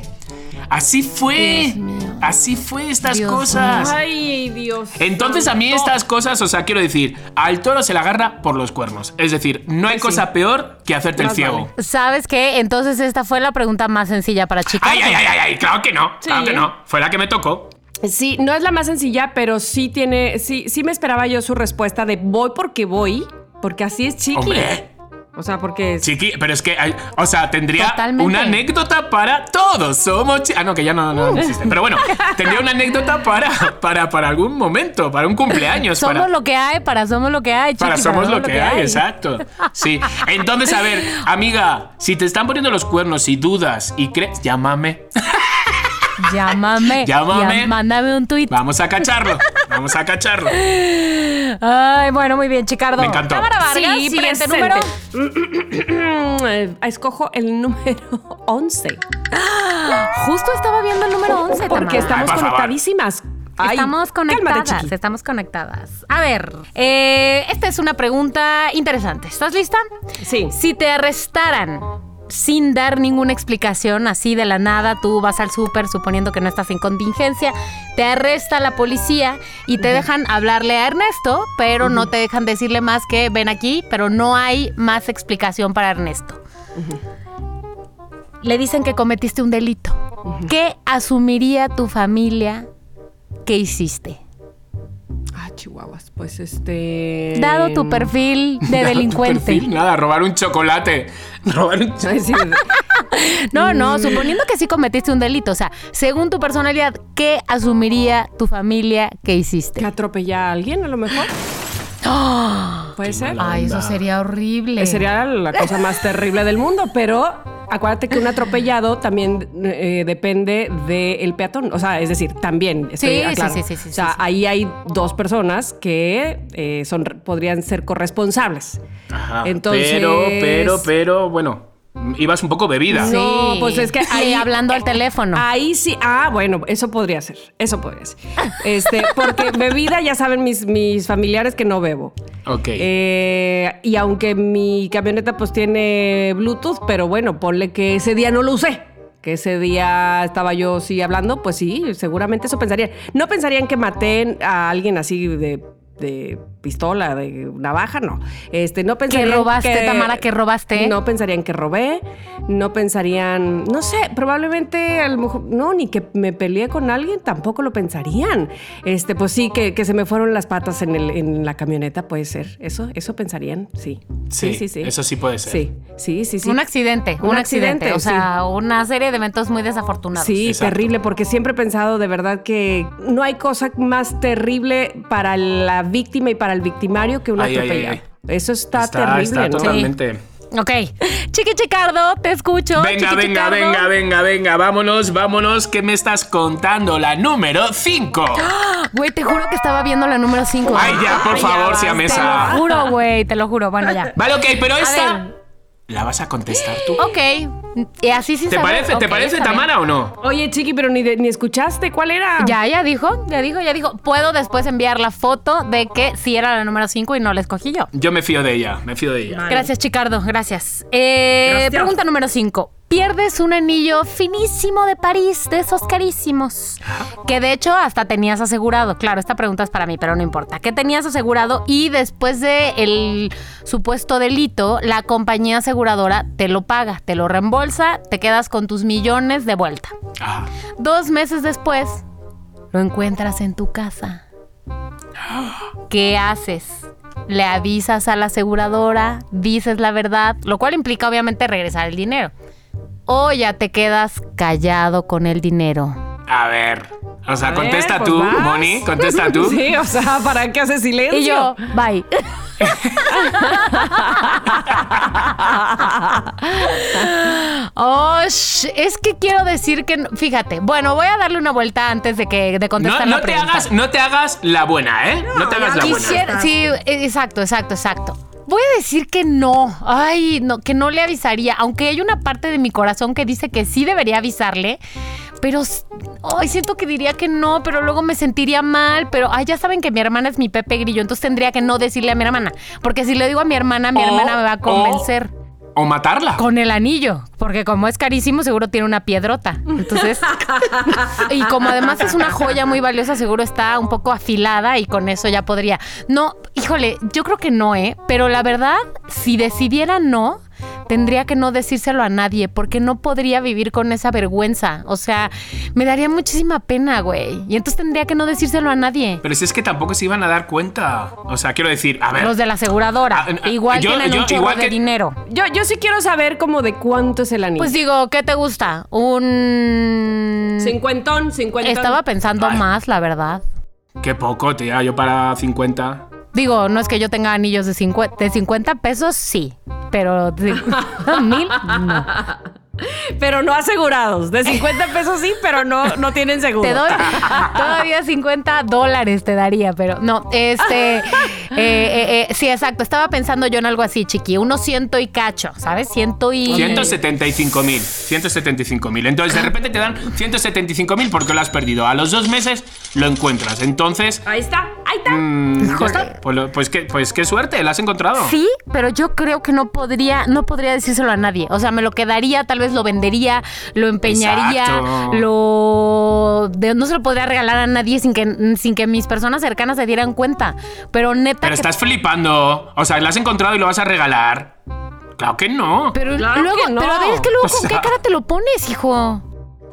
Así fue. Así fue estas Dios cosas. Ay, Dios. Entonces a mí estas cosas, o sea, quiero decir, al toro se la agarra por los cuernos. Es decir, no hay sí. cosa peor que hacerte el ciego. vale. ¿Sabes qué? Entonces esta fue la pregunta más sencilla para chicas. Ay, ay, ay, ay, ay, claro que no, claro que no. Fue la que me tocó. Sí, no es la más sencilla, pero sí tiene, sí, sí me esperaba yo su respuesta de voy porque voy, porque así es chiqui. Hombre. O sea, porque Chiqui, pero es que, hay- o sea, tendría Totalmente. una anécdota para todos. Somos chi- Ah, no, que ya no, no existe. Pero bueno, tendría una anécdota para, para, para algún momento, para un cumpleaños. Somos para, lo que hay, para somos lo que hay, para chiqui, somos para lo que hay, exacto. Sí. Entonces, a ver, amiga, si te están poniendo los cuernos y dudas y crees, llámame. Llámame. Llámame. ya- mándame un tweet. Vamos a cacharlo. Vamos a cacharlo. Ay, bueno, muy bien, Chicardo. Me encantó. Tamara Vargas, Sí, siguiente presente. número. Escojo el número 11. Justo estaba viendo el número 11, Porque Tamara. estamos Ay, conectadísimas. Ay, Estamos conectadas, estamos conectadas. A ver, eh, esta es una pregunta interesante. ¿Estás lista? Sí. Si te arrestaran sin dar ninguna explicación, así de la nada, tú vas al súper suponiendo que no estás en contingencia, te arresta la policía y te dejan hablarle a Ernesto, pero no te dejan decirle más que ven aquí, pero no hay más explicación para Ernesto. Le dicen que cometiste un delito. ¿Qué asumiría tu familia que hiciste? Ah, chihuahuas. Pues este. Dado tu perfil de Tu delincuente. perfil, Nada, robar un chocolate. Robar un Ay, sí, No, Mm. no, suponiendo que sí cometiste un delito. O sea, según tu personalidad, ¿qué asumiría tu familia que hiciste? que atropella a alguien, a lo mejor. Puede ser. Ay, eso sería horrible. Eh, Sería la cosa más terrible del mundo, pero acuérdate que un atropellado también eh, depende del peatón. O sea, es decir, también. estoy Sí, sí, aclaro. sí, sí, sí, O sea, sí, sí. ahí hay dos personas que eh, son, podrían ser corresponsables. Ajá, Entonces- Pero, pero, pero, bueno, ibas un poco bebida. Sí. No, pues es que ahí- hablando al teléfono. Ahí sí, ah, bueno, eso podría ser, eso podría ser. Este, porque bebida ya saben mis, mis familiares que no bebo. Ok. Eh, y aunque mi camioneta pues tiene Bluetooth, pero bueno, ponle que ese día no lo usé. Que ese día estaba yo sí hablando, pues sí, seguramente eso pensarían. No pensarían que maté a alguien así de, de pistola, de navaja, no. Este, no pensarían robaste, Tamara, que robaste? No pensarían que robé, no pensarían, no sé, probablemente a lo mejor, no, ni que me peleé con alguien, tampoco lo pensarían. Este, pues sí, que, que se me fueron las patas en, el, en la camioneta, puede ser. Eso, eso pensarían, sí. Sí, eso sí puede ser. Sí, sí, sí, sí. Un accidente, un, Un accidente. accidente, O sea, una serie de eventos muy desafortunados. Sí, Exacto. terrible, porque siempre he pensado de verdad que no hay cosa más terrible para la víctima y para el victimario que un Ay. Eso está, está, terrible, está ¿no? totalmente. Ok. Chiqui Chicardo, te escucho. Venga, Chiqui venga, Chicardo. venga, venga, venga, vámonos, vámonos, ¿qué me estás contando? La número 5. Güey, te juro que estaba viendo la número 5. Ay, ya, por favor, si a Te mesa. lo juro, güey, te lo juro. Bueno, ya. Vale, ok, pero esta ver. la vas a contestar tú. Ok. Y así sin ¿Te saber. parece, ¿te parece. Tamara o no? Oye, Chiqui, pero ni, de- ni escuchaste, ¿cuál era? Ya, ya dijo, ya dijo, ya dijo. Puedo después enviar la foto de que sí era la número 5 y no la escogí yo. Yo me fío de ella, me fío de ella. Gracias, Chicardo, gracias. Eh, Gracias. Pregunta número 5. Pierdes un anillo finísimo de París, de esos carísimos, que de hecho hasta tenías asegurado. Claro, esta pregunta es para mí, pero no importa. ¿Qué tenías asegurado? Y después de el supuesto delito, la compañía aseguradora te lo paga, te lo reembolsa, te quedas con tus millones de vuelta. Ah, Dos meses después, lo encuentras en tu casa. ¿Qué haces? Le avisas a la aseguradora, dices la verdad, lo cual implica obviamente regresar el dinero. O ya te quedas callado con el dinero. a ver. O sea, A ver, contesta pues tú, vas. Moni, contesta tú. Sí, o sea, ¿para qué haces silencio? Y yo, bye. Oh, es que quiero decir que, fíjate, bueno, voy a darle una vuelta antes de que de contestar no la te pregunta. hagas, no te hagas la buena, ¿eh? No, te hagas la buena. Sí, exacto, exacto, exacto. Voy a decir que no. Ay, no, que no le avisaría. Aunque hay una parte de mi corazón que dice que sí debería avisarle. Pero ay, siento que diría que no, pero luego me sentiría mal. Pero ay, ya saben que mi hermana es mi Pepe Grillo, entonces tendría que no decirle a mi hermana. Porque si le digo a mi hermana, mi O- hermana me va a convencer. o matarla. Con el anillo, porque como es carísimo, seguro tiene una piedrota. Entonces, y como además es una joya muy valiosa, seguro está un poco afilada y con eso ya podría. No, híjole, yo creo que no, ¿eh? Pero la verdad, si decidiera no, tendría que no decírselo a nadie, porque no podría vivir con esa vergüenza. O sea, me daría muchísima pena, güey. Y entonces tendría que no decírselo a nadie. Pero si es que tampoco se iban a dar cuenta. O sea, quiero decir, a ver. Los de la aseguradora. Ah, ah, igual yo- tienen yo- un chorro igual de que- dinero. Yo, yo sí quiero saber como de cuánto es el anillo. Pues digo, ¿qué te gusta? Un... cincuentón, cincuentón. Estaba pensando Ay. más, la verdad. Qué poco, tía. Yo para 50. Digo, no es que yo tenga anillos de 50, de 50 pesos, sí. Pero de mil, no. Pero no asegurados. De 50 pesos sí, pero no, no tienen seguro. Te doy todavía 50 dólares te daría, pero no, este, eh, eh, eh, sí, exacto. Estaba pensando yo en algo así, chiqui, unos ciento y cacho, ¿sabes? Ciento y... 175 mil. 175 mil. Entonces, de repente te dan 175 mil porque lo has perdido. A los dos meses lo encuentras. Entonces, Ahí está, ahí está. mm, ya está. Pues, lo- pues qué, pues qué suerte, la has encontrado. Sí, pero yo creo que no podría, no podría decírselo a nadie. O sea, me lo quedaría, tal vez lo vendería, lo empeñaría, Exacto. lo de- no se lo podría regalar a nadie sin que, sin que mis personas cercanas se dieran cuenta. Pero neta. Pero que- estás flipando. O sea, la has encontrado y lo vas a regalar. Claro que no. pero Claro luego, que no. pero a ver, es que luego O con sea- qué cara te lo pones, hijo.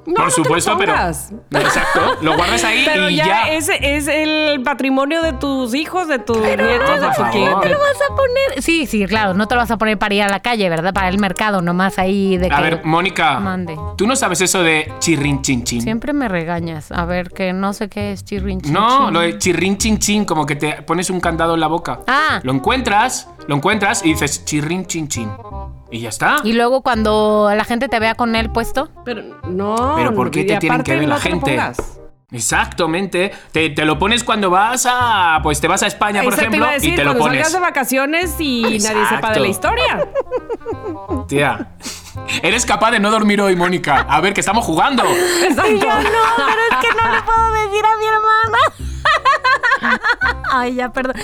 No, Por no supuesto, pero. Exacto. Lo guardas ahí Pero y ya, ya. Es, es el patrimonio de tus hijos, de tus nietos, no, de por tu favor. quién. ¿Te lo vas a poner? Sí, sí, claro, no te lo vas a poner para ir a la calle, ¿verdad? Para el mercado, nomás ahí de que. A ver, Mónica. Mande. ¿Tú no sabes eso de chirrin chin chin? Siempre me regañas. A ver, que no sé qué es chirrin chin No, chin. lo de chirrin chin chin, como que te pones un candado en la boca. Ah. Lo encuentras, lo encuentras y dices chirrin chin chin. Y ya está. Y luego cuando la gente te vea con él puesto. Pero no. Pero ¿por qué te tienen que ver la gente? Exactamente. Te, te lo pones cuando vas a. Pues te vas a España, por te ejemplo, iba a decir, y te lo cuando pones. salgas de vacaciones y nadie sepa de la historia. Tía. Eres capaz de no dormir hoy, Mónica. A ver, que estamos jugando. Exacto. no, pero es que no le puedo decir a mi hermana. Ay, ya, perdón.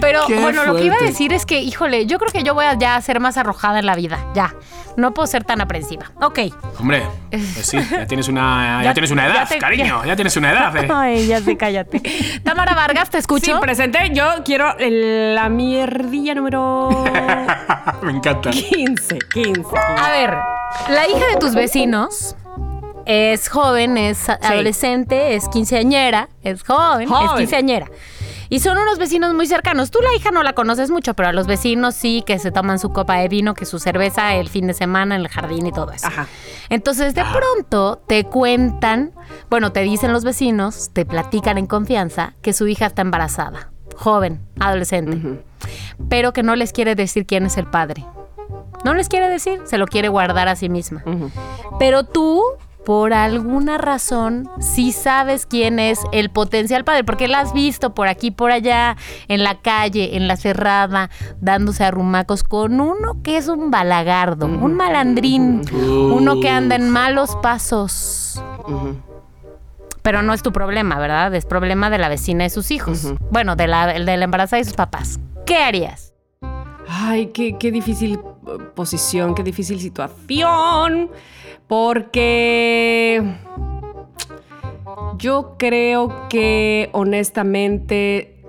Pero Qué bueno, lo que iba a decir es que, híjole, yo creo que yo voy a ya ser más arrojada en la vida. Ya. No puedo ser tan aprensiva. Ok. Hombre, pues sí, ya tienes una, ya, Ya- tienes una ya edad, te- cariño. ya- Ya tienes una edad. eh. Ay, ya sé, cállate. Tamara Vargas, te Sí, escucho. presente. Yo quiero el- la mierdilla número Me encanta. 15. 15. A ver, la hija de tus vecinos es joven, es adolescente, es quinceañera, es joven, es quinceañera. Y son unos vecinos muy cercanos. Tú la hija no la conoces mucho, pero a los vecinos sí, que se toman su copa de vino, que su cerveza el fin de semana en el jardín y todo eso. Ajá. Entonces de pronto te cuentan, bueno, te dicen los vecinos, te platican en confianza que su hija está embarazada, joven, adolescente, pero que no les quiere decir quién es el padre. No les quiere decir, se lo quiere guardar a sí misma. Pero tú, por alguna razón, sí sabes quién es el potencial padre, porque la has visto por aquí, por allá, en la calle, en la cerrada, dándose arrumacos con uno que es un balagardo, un malandrín, uno que anda en malos pasos. Pero no es tu problema, ¿verdad? Es problema de la vecina y sus hijos. Bueno, de la, de la embarazada y sus papás. ¿Qué harías? Ay, qué, qué difícil posición, qué difícil situación. Porque yo creo que honestamente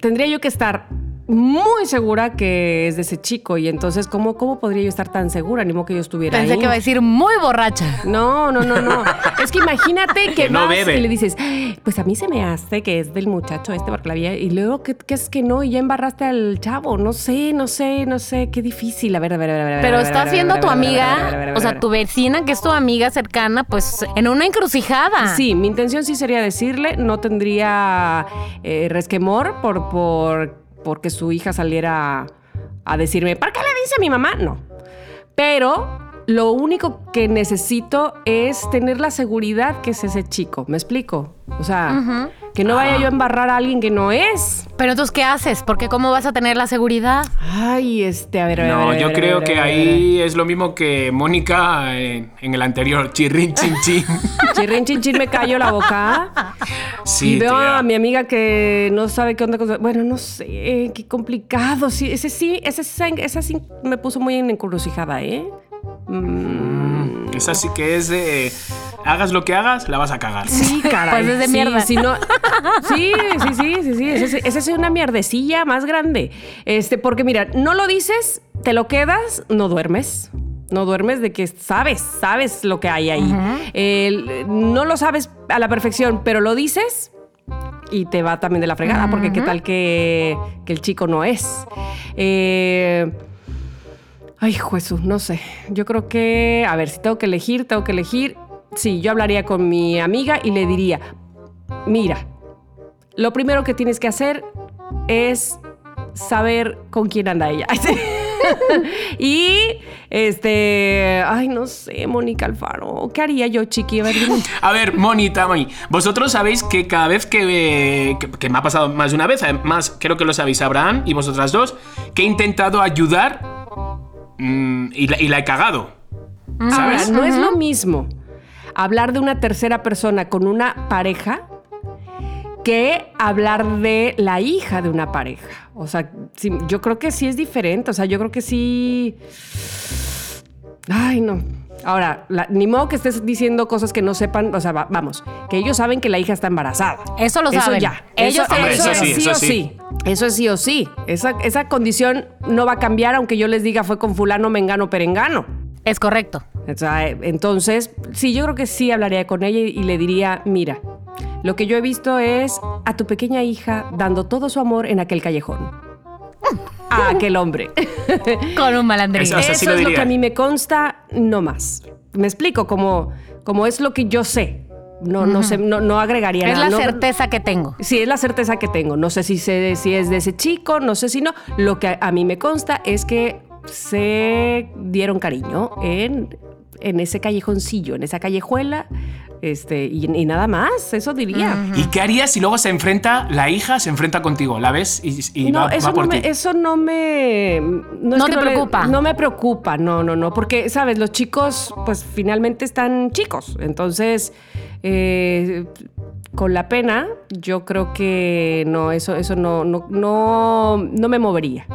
tendría yo que estar muy segura que es de ese chico. Y entonces, ¿cómo, cómo podría yo estar tan segura? Ni modo que yo estuviera Pensé ahí. que iba a decir muy borracha. No, no, no, no. es que imagínate que, Que no vas bebe. y le dices, "Ay, pues a mí se me hace que es del muchacho este porque la vi y luego ¿qué, qué es que no y ya embarraste al chavo. No sé, no sé, no sé, qué difícil. A ver, a ver, a ver. a ver, Pero a ver, a estás ver, siendo a tu amiga, o sea, tu vecina que es tu amiga cercana, pues en una encrucijada. Sí, mi intención sí sería decirle, no tendría eh, resquemor por, por porque su hija saliera a decirme, ¿para qué le dice a mi mamá? No. Pero lo único que necesito es tener la seguridad que es ese chico. ¿Me explico? O sea, que no vaya yo a embarrar a alguien que no es. Pero entonces, ¿qué haces? Porque ¿cómo vas a tener la seguridad? Ay, este, a ver, a ver. a No, ver, yo a creo ver, que a ver, ahí es lo mismo que Mónica en, en el anterior, chirrin chin chin. Chirrin, chin, chin, me callo la boca. Sí, y veo tía. a mi amiga que no sabe qué onda con... Bueno, no sé, qué complicado. Sí, ese sí, ese, sí- esa sí me puso muy en encrucijada, ¿eh? Mm, Esa sí que es de hagas lo que hagas, la vas a cagar. Sí, caray. Pues es de Sí, mierda. sí, no- sí, sí, sí, sí, sí. Esa, es- es una mierdecilla más grande. Este, porque mira, no lo dices, te lo quedas, no duermes. No duermes de que sabes, sabes lo que hay ahí. No lo sabes a la perfección, pero lo dices y te va también de la fregada, porque qué tal que, que el chico no es. Eh, Ay, Jesús, no sé. Yo creo que, a ver, si tengo que elegir, tengo que elegir. Sí, yo hablaría con mi amiga y le diría, mira, lo primero que tienes que hacer es saber con quién anda ella. y, este, ay, no sé, Mónica Alfaro, ¿qué haría yo, chiqui? A ver, Moni, Tami, vosotros sabéis que cada vez que, eh, que, que me ha pasado más de una vez, además creo que lo sabéis Abraham y vosotras dos, que he intentado ayudar mm, y, la, y la he cagado. Ahora, ¿Sabes? no es lo mismo hablar de una tercera persona con una pareja que hablar de la hija de una pareja. O sea, sí, yo creo que sí es diferente. O sea, yo creo que sí. Ay, no. Ahora, la- ni modo que estés diciendo cosas que no sepan. O sea, va- vamos, que ellos saben que la hija está embarazada. Eso lo Eso saben. ya. Ellos eso, eso Eso es sí, sí eso o sí. sí. Eso es sí o sí. Esa, esa condición no va a cambiar aunque yo les diga fue con fulano, mengano, perengano. Es correcto. O sea, eh, entonces, sí, yo creo que sí hablaría con ella y, y le diría, mira, lo que yo he visto es a tu pequeña hija dando todo su amor en aquel callejón. A aquel hombre. Con un malandrín. Eso- O sea, Eso sí lo es lo diría. que a mí me consta, no más. Me explico, como, como es lo que yo sé. No, no sé, no, no agregaría Es nada. la No- certeza que tengo. Sí, es la certeza que tengo. No sé si, se- si es de ese chico, no sé si no. Lo que a, a mí me consta es que se dieron cariño en, en ese callejoncillo, en esa callejuela, este, y, y nada más, eso diría. ¿Y qué harías si luego se enfrenta, la hija se enfrenta contigo? ¿La ves? Y, y No, va, eso va por no, ti. me, eso no me... No, te le- preocupa. no me preocupa, no, no, no, porque, ¿sabes? Los chicos, pues finalmente están chicos, entonces, eh, con la pena, yo creo que no, eso, eso no, no, no, no me movería,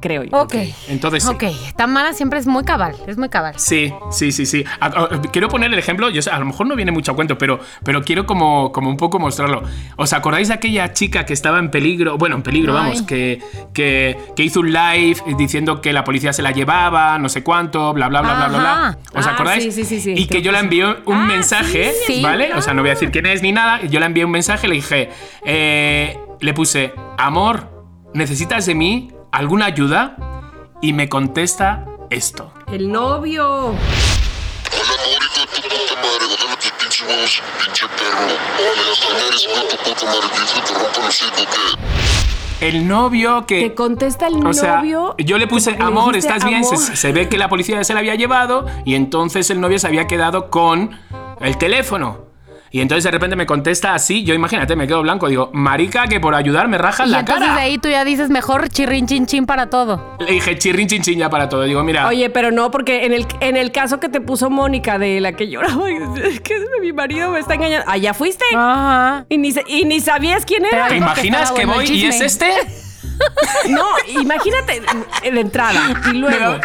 creo yo. Ok. Entonces sí. Ok. Tamara siempre es muy cabal. Es muy cabal. Sí, sí, sí, sí. A- a- quiero poner el ejemplo, yo sé, a lo mejor no viene mucho a cuento, pero, pero quiero como, como un poco mostrarlo. ¿Os acordáis de aquella chica que estaba en peligro? Bueno, en peligro, Ay. vamos, que, que, que hizo un live diciendo que la policía se la llevaba, no sé cuánto, bla, bla, bla, bla, bla, bla. ¿Os Ah, acordáis? sí, sí, sí, sí, Y que yo sí. envié un Ah, mensaje, sí, sí. ¿vale? O sea, no voy a decir quién es ni nada. Yo le envié un mensaje, le dije, eh, le puse, amor, ¿necesitas de mí alguna ayuda? Y me contesta esto. El novio. El novio que... Te contesta el O sea, novio. yo le puse, amor, ¿estás bien? Se, se ve que la policía se la había llevado y entonces el novio se había quedado con el teléfono. Y entonces de repente me contesta así, yo imagínate, me quedo blanco, digo, marica, que por ayudar me rajas Y la entonces cara. de ahí tú ya dices mejor chirrin chin chin para todo. Le dije chirrin chin chin ya para todo. Digo, mira, Oye, pero no, porque en el, en el caso que te puso Mónica de la que lloraba, es que mi marido me está engañando. Allá fuiste. Ajá. Y ni, y ni sabías quién Pero era. ¿te imaginas que voy y es este? No, imagínate eh, de entrada. Y luego,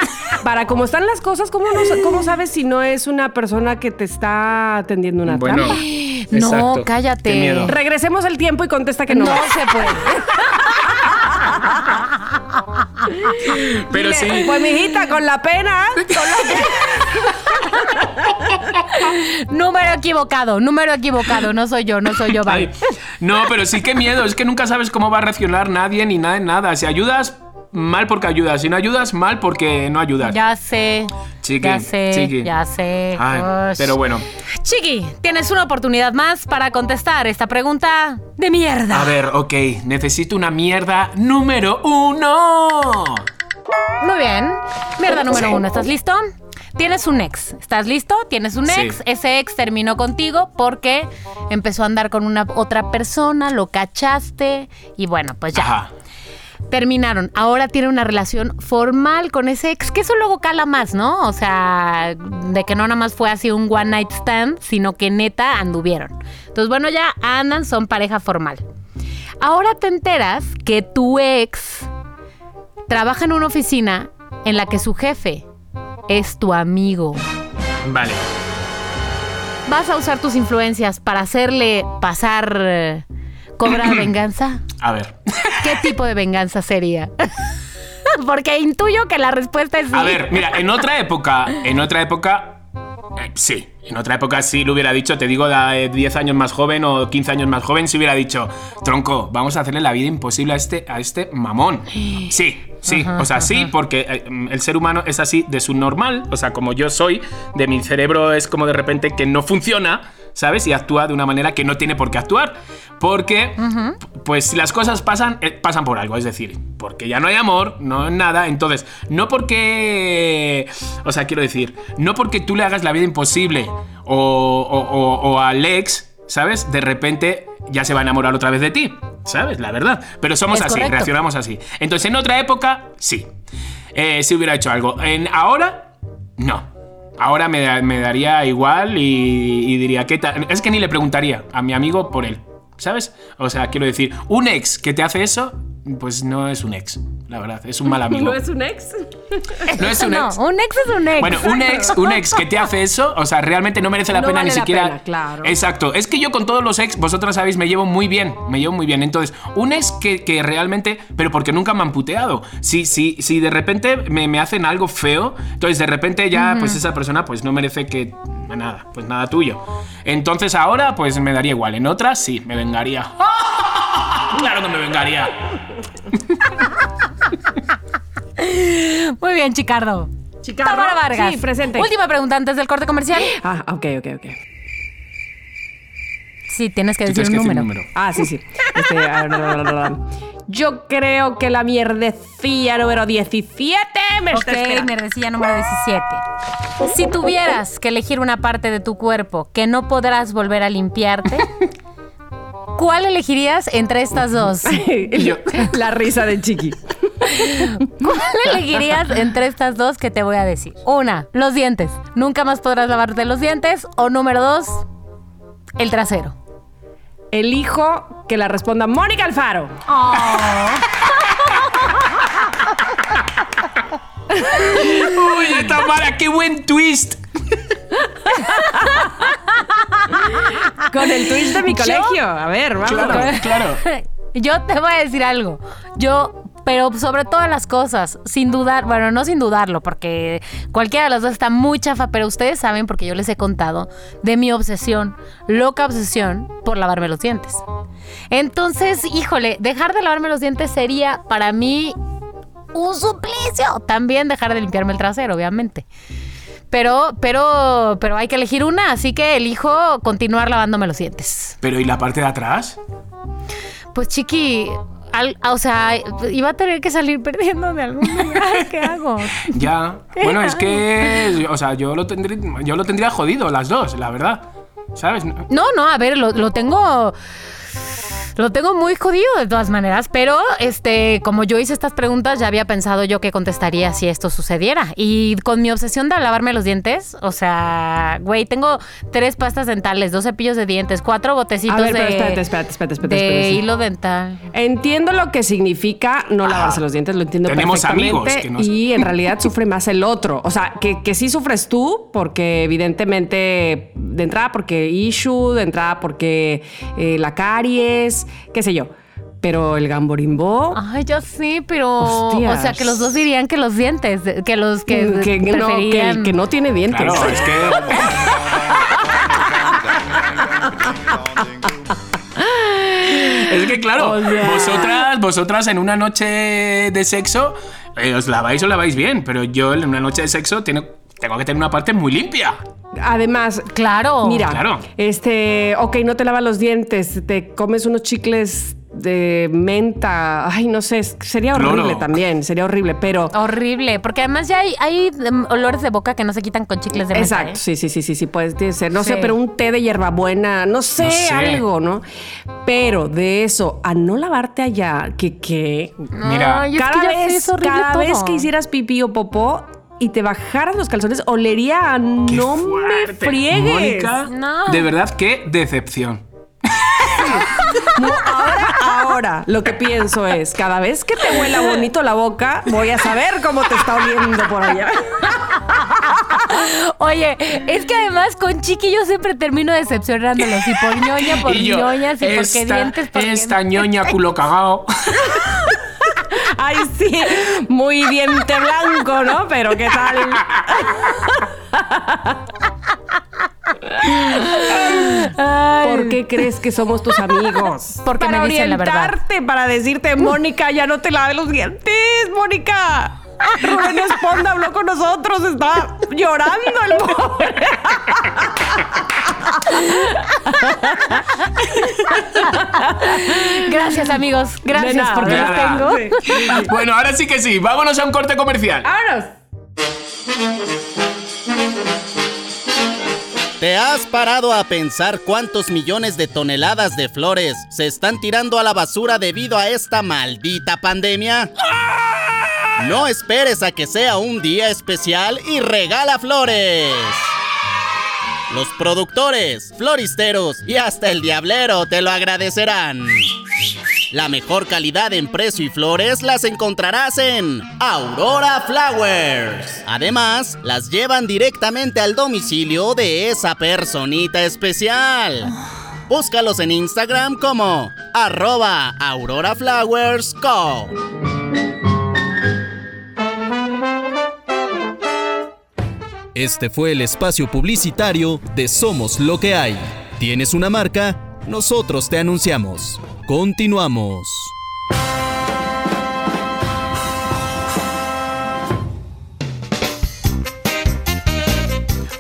para cómo están las cosas, ¿cómo, no, cómo sabes si no es una persona que te está atendiendo una Bueno, trampa? No, exacto. cállate. Qué miedo. Regresemos el tiempo y contesta que no. No se puede. Pero Dile, sí. Pues, mijita, con la pena. número equivocado, número equivocado. No soy yo, no soy yo, Ay, vale. no, pero sí que miedo. Es que nunca sabes cómo va a reaccionar nadie ni nada en nada. Si ayudas, mal porque ayudas. Si no ayudas, mal porque no ayudas. Ya sé. Chiqui, ya sé, chiqui. ya sé. Ay, pero bueno. Chiqui, tienes una oportunidad más para contestar esta pregunta de mierda. A ver, ok. Necesito una mierda número uno. Muy bien. Mierda número uno. ¿Estás listo? Tienes un ex. ¿Estás listo? Tienes un Sí. ex. Ese ex terminó contigo porque empezó a andar con una otra persona, lo cachaste y bueno, pues ya. Ajá. Terminaron. Ahora tiene una relación formal con ese ex, que eso luego cala más, ¿no? O sea, de que no nada más fue así un one night stand, sino que neta anduvieron. Entonces, bueno, ya andan, son pareja formal. Ahora te enteras que tu ex trabaja en una oficina en la que su jefe es tu amigo. Vale. ¿Vas a usar tus influencias para hacerle pasar eh, cobrar venganza? A ver. ¿Qué tipo de venganza sería? Porque intuyo que la respuesta es sí. A ver, mira, en otra época, en otra época, eh, sí. En otra época sí lo hubiera dicho, te digo, de 10 años más joven o 15 años más joven, si hubiera dicho, tronco, vamos a hacerle la vida imposible a este, a este mamón. Sí, sí, o sea, sí, porque eh, el ser humano es así de su normal, o sea, como yo soy, de mi cerebro es como de repente que no funciona, ¿sabes? Y actúa de una manera que no tiene por qué actuar. Porque, pues si las cosas pasan, eh, pasan por algo, es decir, porque ya no hay amor, no hay nada, entonces, no porque, o sea, quiero decir, no porque tú le hagas la vida imposible o, o, o- o al ex, ¿sabes? De repente ya se va a enamorar otra vez de ti, ¿sabes? La verdad. Pero somos Es así, correcto. reaccionamos así. Entonces, en otra época, sí. Eh, si hubiera hecho algo. En ahora, no. Ahora me daría igual y, y diría, ¿qué tal? Es que ni le preguntaría a mi amigo por él, ¿sabes? O sea, quiero decir, un ex que te hace eso, pues no es un ex, la verdad, es un mal amigo. ¿No es un ex? No es un no, ex. un ex es un ex. Bueno, un ex, un ex que te hace eso, o sea, realmente no merece la No pena vale ni la siquiera. pena, claro. Exacto. Es que yo con todos los ex, vosotras sabéis, me llevo muy bien. Me llevo muy bien. Entonces, un ex que, que realmente. Pero porque nunca me han puteado. Si, si, si de repente me, me hacen algo feo, entonces de repente ya, pues esa persona, pues no merece que. Nada, pues nada tuyo. Entonces ahora, pues me daría igual. En otras, sí, me vengaría. Claro que me vengaría. Muy bien, Chicardo. Chicardo. Tamara Vargas. Sí, presente. Última pregunta antes del corte comercial. Ah, ok, ok, ok. Sí, tienes que Sí, decir tienes un que decir número. un número. Ah, sí, sí. Este, a ver, yo creo que la mierdecilla número 17 me está Ok, esperando. mierdecilla número 17. Si tuvieras que elegir una parte de tu cuerpo que no podrás volver a limpiarte, ¿cuál elegirías entre estas dos? Yo- La risa de Chiqui. ¿Cuál elegirías entre estas dos que te voy a decir? Una, los dientes. Nunca más podrás lavarte los dientes. O número dos, el trasero. Elijo que la responda Mónica Alfaro. Oye, Tamara, qué buen twist. Con el twist de mi colegio. A ver, vamos. Claro, claro. Yo te voy a decir algo. Yo, pero sobre todas las cosas, sin dudar, bueno, no sin dudarlo, porque cualquiera de las dos está muy chafa, pero ustedes saben, porque yo les he contado, de mi obsesión, loca obsesión por lavarme los dientes. Entonces, híjole, dejar de lavarme los dientes sería para mí un suplicio. También dejar de limpiarme el trasero, obviamente. Pero, pero, pero hay que elegir una, así que elijo continuar lavándome los dientes. Pero ¿y la parte de atrás? Pues chiqui, al- o sea, iba a tener que salir perdiendo de algún lugar. ¿Qué hago? Ya. Bueno, es que. O sea, yo lo tendría, yo lo tendría jodido, las dos, la verdad. ¿Sabes? No, no, a ver, lo, lo tengo. Lo tengo muy jodido de todas maneras, pero este, como yo hice estas preguntas, ya había pensado yo qué contestaría si esto sucediera. Y con mi obsesión de lavarme los dientes, o sea, güey, tengo tres pastas dentales, dos cepillos de dientes, cuatro botecitos A ver, de, pero espérate, espérate, espérate, espérate, de espérate. hilo dental. Entiendo lo que significa no lavarse los dientes, lo entiendo Tenemos perfectamente. amigos que no- Y en realidad sufre más el otro. O sea, que, que sí sufres tú, porque evidentemente, de entrada porque issue, de entrada porque eh, la caries, qué sé yo. Pero el gamborimbo. Ay, ya sí, pero. Hostias. O sea, que los dos dirían que los dientes, que los que. que, no, que, preferían- el que no tiene dientes. Claro, es que. Es que claro, O sea- vosotras, vosotras en una noche de sexo eh, os laváis o laváis bien, pero yo en una noche de sexo tengo, tengo que tener una parte muy limpia. Además, Claro. Mira, Claro. este, ok, no te lavas los dientes, te comes unos chicles de menta. Ay, no sé, sería Cloro. horrible también, sería horrible, pero... Horrible, porque además ya hay, hay em, olores de boca que no se quitan con chicles de menta. Exacto, ¿eh? sí, sí, sí, sí, sí, puede ser. No sé, Sí. pero un té de hierbabuena, no sé, No sé. algo, ¿no? Pero de eso, a no lavarte allá, que qué. Mira, es cada que vez, es horrible cada todo. vez que hicieras pipí o popó y te bajaras los calzones, olería a qué no me fuerte. friegues. Mónica, No. de verdad, qué decepción. No, ahora, ahora, lo que pienso es, cada vez que te huela bonito la boca, voy a saber cómo te está oliendo por allá. Oye, es que además con Chiqui yo siempre termino decepcionándolos. Y por ñoña, por y yo, ñoñas, y porque esta, dientes, porque... esta ñoña culo cagao. Ay, sí, muy diente blanco, ¿no? Pero ¿qué tal? ¿Por qué crees que somos tus amigos? Porque para me dicen la verdad. orientarte, para decirte, Mónica, ya no te laves los dientes, Mónica. Rubén Esponda habló con nosotros, está llorando el pobre. Gracias, amigos. Gracias nada, porque los tengo. bueno, ahora sí que sí. Vámonos a un corte comercial. Vámonos. ¿Te has parado a pensar cuántos millones de toneladas de flores se están tirando a la basura debido a esta maldita pandemia? No esperes a que sea un día especial y regala flores. Los productores, floristeros y hasta el diablero te lo agradecerán. La mejor calidad en precio y flores las encontrarás en Aurora Flowers. Además, las llevan directamente al domicilio de esa personita especial. Búscalos en Instagram como arroba Aurora Flowers Co. Este fue el espacio publicitario de Somos lo que hay. ¿Tienes una marca? Nosotros te anunciamos. Continuamos.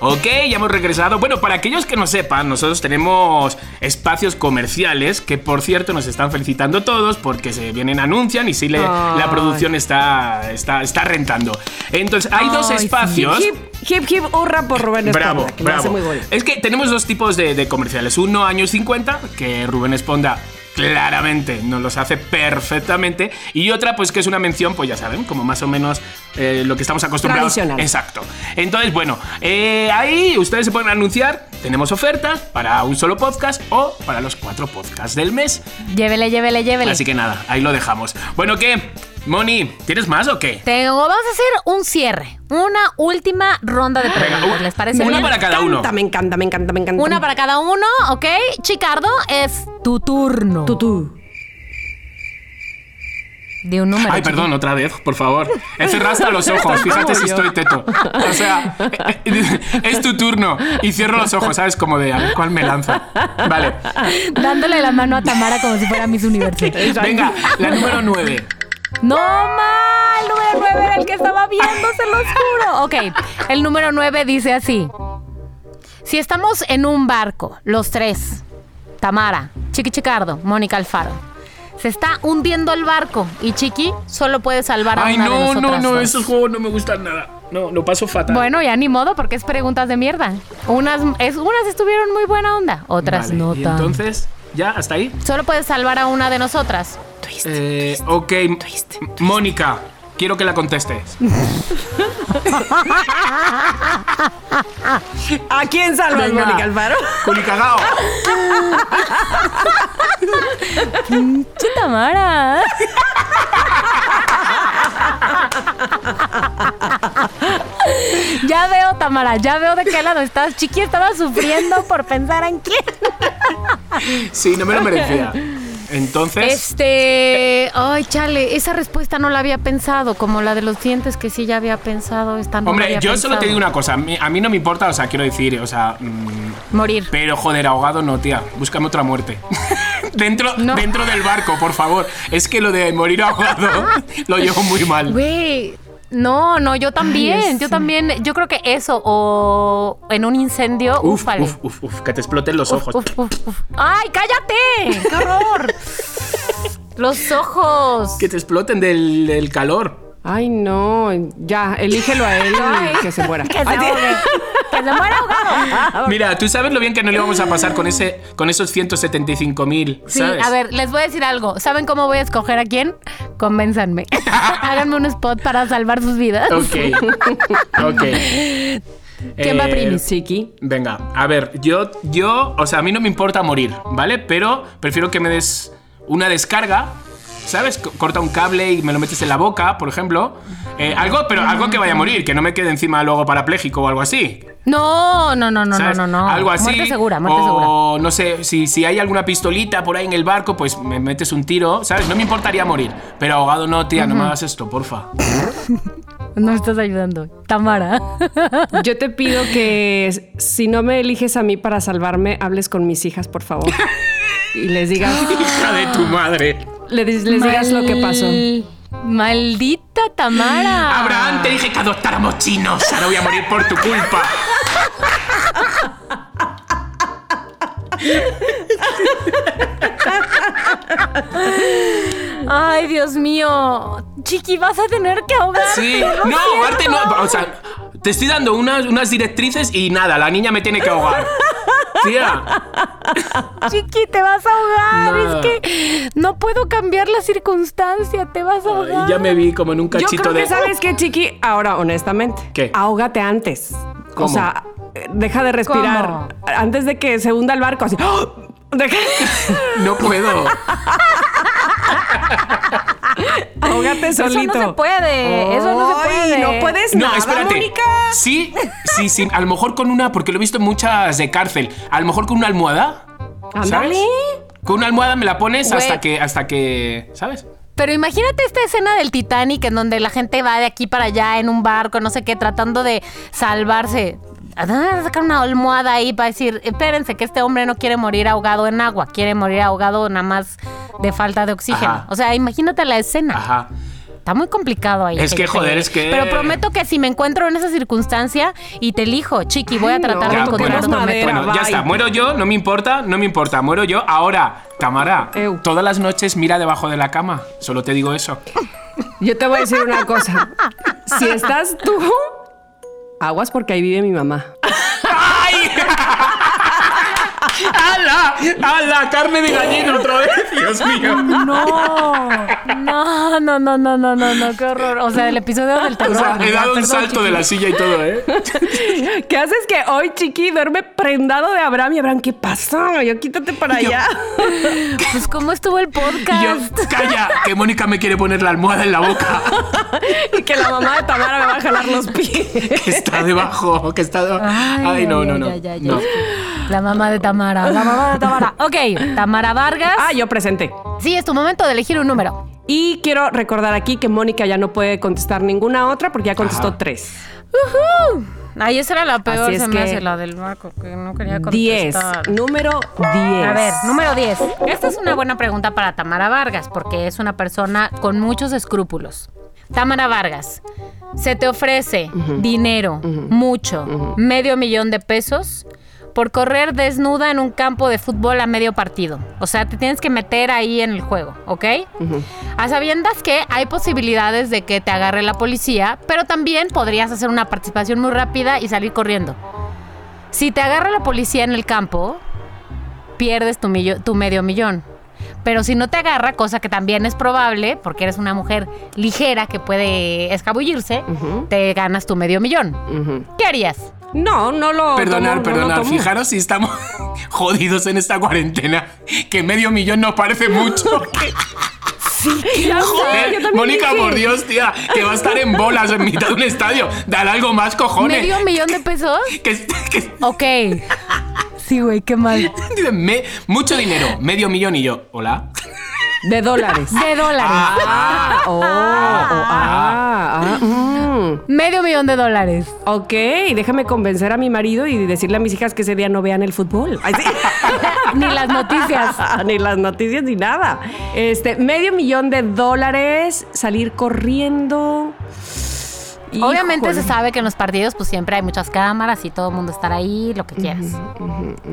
Ok, ya hemos regresado. Bueno, para aquellos que no sepan, nosotros tenemos espacios comerciales que, por cierto, nos están felicitando todos porque se vienen, anuncian y sí, le- la producción está, está, está rentando. Entonces, hay dos Ay, espacios. Hip, hip, hip, hurra por Rubén Esponda, Bravo, que lo hace bravo. muy bueno. Es que tenemos dos tipos de, de comerciales. Uno, años 50, que Rubén Esponda claramente nos los hace perfectamente. Y otra, pues que es una mención, pues ya saben, como más o menos eh, lo que estamos acostumbrados. Tradicional. Exacto. Entonces, bueno, eh, ahí ustedes se pueden anunciar. Tenemos ofertas para un solo podcast o para los cuatro podcasts del mes. Llévele, llévele, llévele. Así que nada, ahí lo dejamos. Bueno, ¿qué? Moni, ¿tienes más o qué? Tengo, vamos a hacer un cierre. Una última ronda de preguntas. un- ¿Les parece una bien? para cada uno. Me encanta, me encanta, me encanta. Una para cada uno, ¿ok? Chicardo, es tu turno. Tú, tú. De un número. Ay, chiqui. perdón, otra vez, por favor. Hasta los ojos, fíjate si estoy teto. O sea, es tu turno. Y cierro los ojos, ¿sabes? Como de a ver cuál me lanzo. Vale. Dándole la mano a Tamara como si fuera Miss Universo. Venga, la número 9. No mal, el número 9 era el que estaba viendo, se los juro. Ok, el número 9 dice así. Si estamos en un barco, los tres, Tamara, Chiqui Chicardo, Mónica Alfaro, se está hundiendo el barco y Chiqui solo puede salvar a Ay, una de no, nosotras no, no, dos. esos juegos no me gustan nada. No, lo paso fatal. Bueno, ya ni modo porque es preguntas de mierda. Unas, es, unas estuvieron muy buena onda, otras Vale, no y tan. entonces, ¿ya? ¿Hasta ahí? Solo puedes salvar a una de nosotras. Eh, ok, Mónica, quiero que la contestes. ¿A quién salvas, Venga. Mónica Alfaro? Culicagao. ¡Che, Tamara! ya veo, Tamara, ya veo de qué lado estás. Chiqui estaba sufriendo por pensar en quién. Sí, no me lo merecía. Entonces, Este. Ay, chale, esa respuesta no la había pensado, como la de los dientes que sí ya había pensado. Esta no hombre, había yo solo te digo una cosa. A mí, a mí no me importa, o sea, quiero decir, o sea, mm, Morir. Pero joder, ahogado no, tía. Búscame otra muerte. dentro, No. dentro del barco, por favor. Es que lo de morir ahogado lo llevo muy mal. Güey. No, no, yo también, yo también, yo creo que eso, o en un incendio, Uf, ufale. uf, uf, uf, que te exploten los Uf, ojos. uf, uf, uf. ¡Ay, cállate! ¡Qué horror! Los ojos. Que te exploten del, del calor. Ay, no, ya, elígelo a él y que se muera. Que se Ay, ahogue. Que se muera ahogado. Mira, tú sabes lo bien que no le vamos a pasar con ese con esos 175 mil, Sí, a ver, les voy a decir algo. ¿Saben cómo voy a escoger a quién? Convénzanme. Háganme un spot para salvar sus vidas. Ok. ok. ¿Quién va Eh, primis? Chiqui. Venga, a ver, yo, yo, o sea, a mí no me importa morir, ¿vale? Pero prefiero que me des una descarga, ¿sabes? Co- Corta un cable y me lo metes en la boca, por ejemplo. Eh, algo, pero algo que vaya a morir, que no me quede encima luego parapléjico o algo así. No, no, no, no, no, ¿sabes? no, no. Algo así. Muerte segura, muerte o, segura. no sé, si, si hay alguna pistolita por ahí en el barco, pues me metes un tiro, ¿sabes? No me importaría morir. Pero ahogado no, tía, no me hagas esto, porfa. No me estás ayudando. Tamara. Yo te pido que si no me eliges a mí para salvarme, hables con mis hijas, por favor. Y les digas, Hija de tu madre. Les, les digas lo que pasó. Mal- Maldita Tamara. Abraham, te dije que adoptáramos chinos. Ahora voy a morir por tu culpa. Ay, Dios mío. Chiqui, vas a tener que ahogar. Sí, no, ahogarte no. O sea, te estoy dando unas, unas directrices y nada, la niña me tiene que ahogar. Tía, Chiqui, te vas a ahogar. No. Es que no puedo cambiar la circunstancia. Te vas a ahogar. ya me vi como en un Yo cachito creo que de. sabes que, Chiqui, ahora honestamente, ¿Qué? ahógate antes. ¿Cómo? O sea, deja de respirar ¿Cómo? antes de que se hunda el barco. Así. ¡Oh! Deja- No puedo. Ahógate Eso solito. no se puede. Eso no se puede. No puedes No, nada, espérate. Mónica. Sí, sí, sí. A lo mejor con una, porque lo he visto en muchas de cárcel. A lo mejor con una almohada. ¿Sabes? Con una almohada me la pones Güey. hasta que, hasta que. ¿Sabes? Pero imagínate esta escena del Titanic en donde la gente va de aquí para allá en un barco, no sé qué, tratando de salvarse. ¿A dónde van a sacar una almohada ahí para decir, espérense que este hombre no quiere morir ahogado en agua, quiere morir ahogado nada más de falta de oxígeno? Ajá. O sea, imagínate la escena. Ajá. Está muy complicado ahí. Es que, yo te- joder, es que- Pero prometo que si me encuentro en esa circunstancia y te elijo, chiqui, voy a Ay, no, tratar de encontrar otro madera. método. Bueno, ya bye. está. Muero yo, no me importa, no me importa. Muero yo. Ahora, Tamara, todas las noches mira debajo de la cama. Solo te digo eso. Yo te voy a decir una cosa. Si estás tú, aguas porque ahí vive mi mamá. ¡Hala! ¡Hala! ¡Carne de gallina otra vez! ¡Dios mío! No, no, no, no, no, no, no, no, qué horror. O sea, el episodio del O terror. sea, he dado un salto chiqui. de la silla y todo, ¿eh? ¿Qué haces que hoy Chiqui duerme prendado de Abraham? Y Abraham, ¿qué pasa? Yo quítate para allá. Pues, ¿cómo estuvo el Y yo, podcast? calla, que Mónica me quiere poner la almohada en la boca. y que la mamá de Tamara me va a jalar los pies. Que está debajo, que está debajo. Ay, no, no, no. ya, ya, ya. No. La mamá de Tamara, la mamá de Tamara. Ok, Tamara Vargas. Ah, yo presenté. Sí, es tu momento de elegir un número. Y quiero recordar aquí que Mónica ya no puede contestar ninguna otra porque ya contestó Ajá. tres. Ay, esa era la peor, Así es se me que- hace la del marco, que no quería Diez. contestar. Número diez. A ver, número 10. Esta es una buena pregunta para Tamara Vargas, porque es una persona con muchos escrúpulos. Tamara Vargas, se te ofrece dinero, mucho, medio millón de pesos, por correr desnuda en un campo de fútbol a medio partido. O sea, te tienes que meter ahí en el juego, ¿ok? A sabiendas que hay posibilidades de que te agarre la policía, pero también podrías hacer una participación muy rápida y salir corriendo. Si te agarra la policía en el campo, pierdes tu, tu medio millón. Pero si no te agarra, cosa que también es probable, porque eres una mujer ligera que puede escabullirse, te ganas tu medio millón. ¿Qué harías? No, no lo. Perdonar, tomo, no lo perdonar. Fijaros si estamos jodidos en esta cuarentena. Que medio millón nos parece mucho. Ya sé, Joder, Mónica, dije. por Dios, tía, que va a estar en bolas en mitad de un estadio. Dale algo más, cojones. ¿Medio millón de pesos? Que, que- Ok. Sí, güey, qué mal. me- mucho dinero, medio millón y yo. Hola. De dólares. De dólares. Ah, oh, oh, ah, ah, mm. Medio millón de dólares. Ok, déjame convencer a mi marido y decirle a mis hijas que ese día no vean el fútbol. Ay, sí. Ni las noticias. ni las noticias ni nada. Este, medio millón de dólares, salir corriendo. Obviamente se sabe que en los partidos pues siempre hay muchas cámaras y todo el mundo estará ahí, lo que quieras.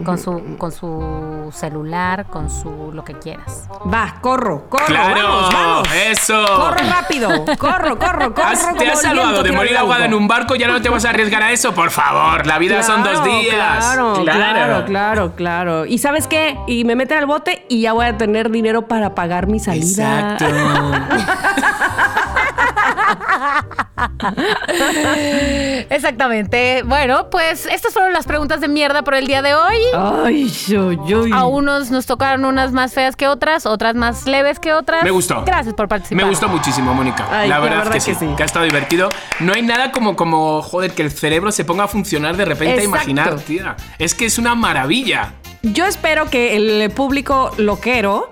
Con su, con su celular, con su lo que quieras. Va, corro, corro, ¡Claro! vamos, vamos. ¡Eso! Corro rápido, corro, corro, corro. Has- te has salvado de morir ahogada en un barco y ahora no te vas a arriesgar a eso, por favor. La vida son dos Claro, días. Claro, claro, claro, claro. ¿Y sabes qué? Y me meten al bote y ya voy a tener dinero para pagar mi salida. Exacto. Exactamente. Bueno, pues estas fueron las preguntas de mierda por el día de hoy. Ay, yo, yo. A unos nos tocaron unas más feas que otras, otras más leves que otras. Me gustó. Gracias por participar. Me gustó muchísimo, Mónica. Ay, la la verdad, verdad que, sí, que sí. que ha estado divertido. No hay nada como, como, joder, que el cerebro se ponga a funcionar de repente a imaginar, tía. Es que es una maravilla. Yo espero que el público loquero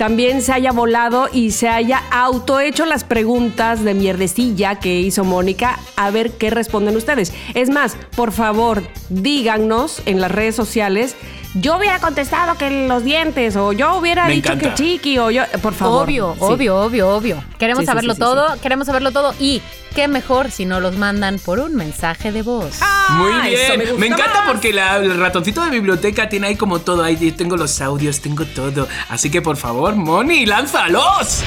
también se haya volado y se haya autohecho las preguntas de mierdecilla que hizo Mónica, a ver qué responden ustedes. Es más, por favor, díganos en las redes sociales. Yo hubiera contestado que los dientes, o yo hubiera Me dicho encanta. que chiqui, o yo. Por favor. Obvio, Sí. obvio, obvio, obvio. Queremos Sí, saberlo sí, sí, todo, queremos saberlo todo y qué mejor si no los mandan por un mensaje de voz. Muy Ah, eso bien. me Me, encanta más. porque la- el ratoncito de biblioteca tiene ahí como todo. Ahí tengo los audios, tengo todo. Así que por favor, Moni, lánzalos.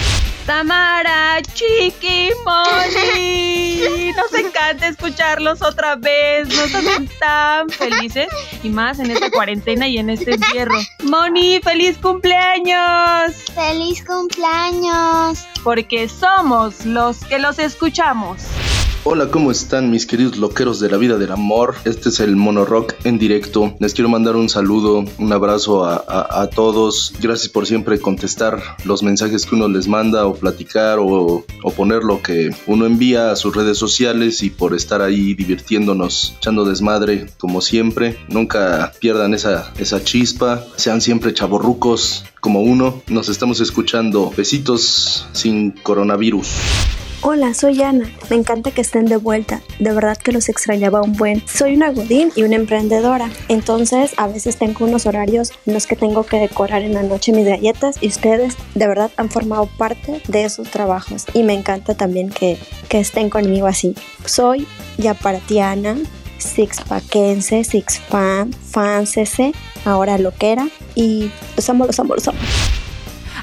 Tamara, Chiqui, Moni. Nos encanta escucharlos otra vez. Nos hacen tan felices. Y más en esta cuarentena y en este encierro. Moni, feliz cumpleaños. ¡Feliz cumpleaños! Porque somos los que los escuchamos. Hola, ¿cómo están mis queridos loqueros de la vida del amor? Este es el Mono Rock en directo. Les quiero mandar un saludo, un abrazo a, a- todos. Gracias por siempre contestar los mensajes que uno les manda o platicar o, o poner lo que uno envía a sus redes sociales y por estar ahí divirtiéndonos, echando desmadre como siempre. Nunca pierdan esa, esa chispa. Sean siempre chaborrucos como uno. Nos estamos escuchando. Besitos sin coronavirus. Hola, soy Ana. Me encanta que estén de vuelta. De verdad que los extrañaba un buen. Soy una godín y una emprendedora. Entonces, a veces tengo unos horarios en los que tengo que decorar en la noche mis galletas y ustedes de verdad han formado parte de esos trabajos. Y me encanta también que, que estén conmigo así. Soy ya para ti, Ana. Sixpackense, Six Fan, Fancese, ahora loquera. Y los amo, los amo, los amo.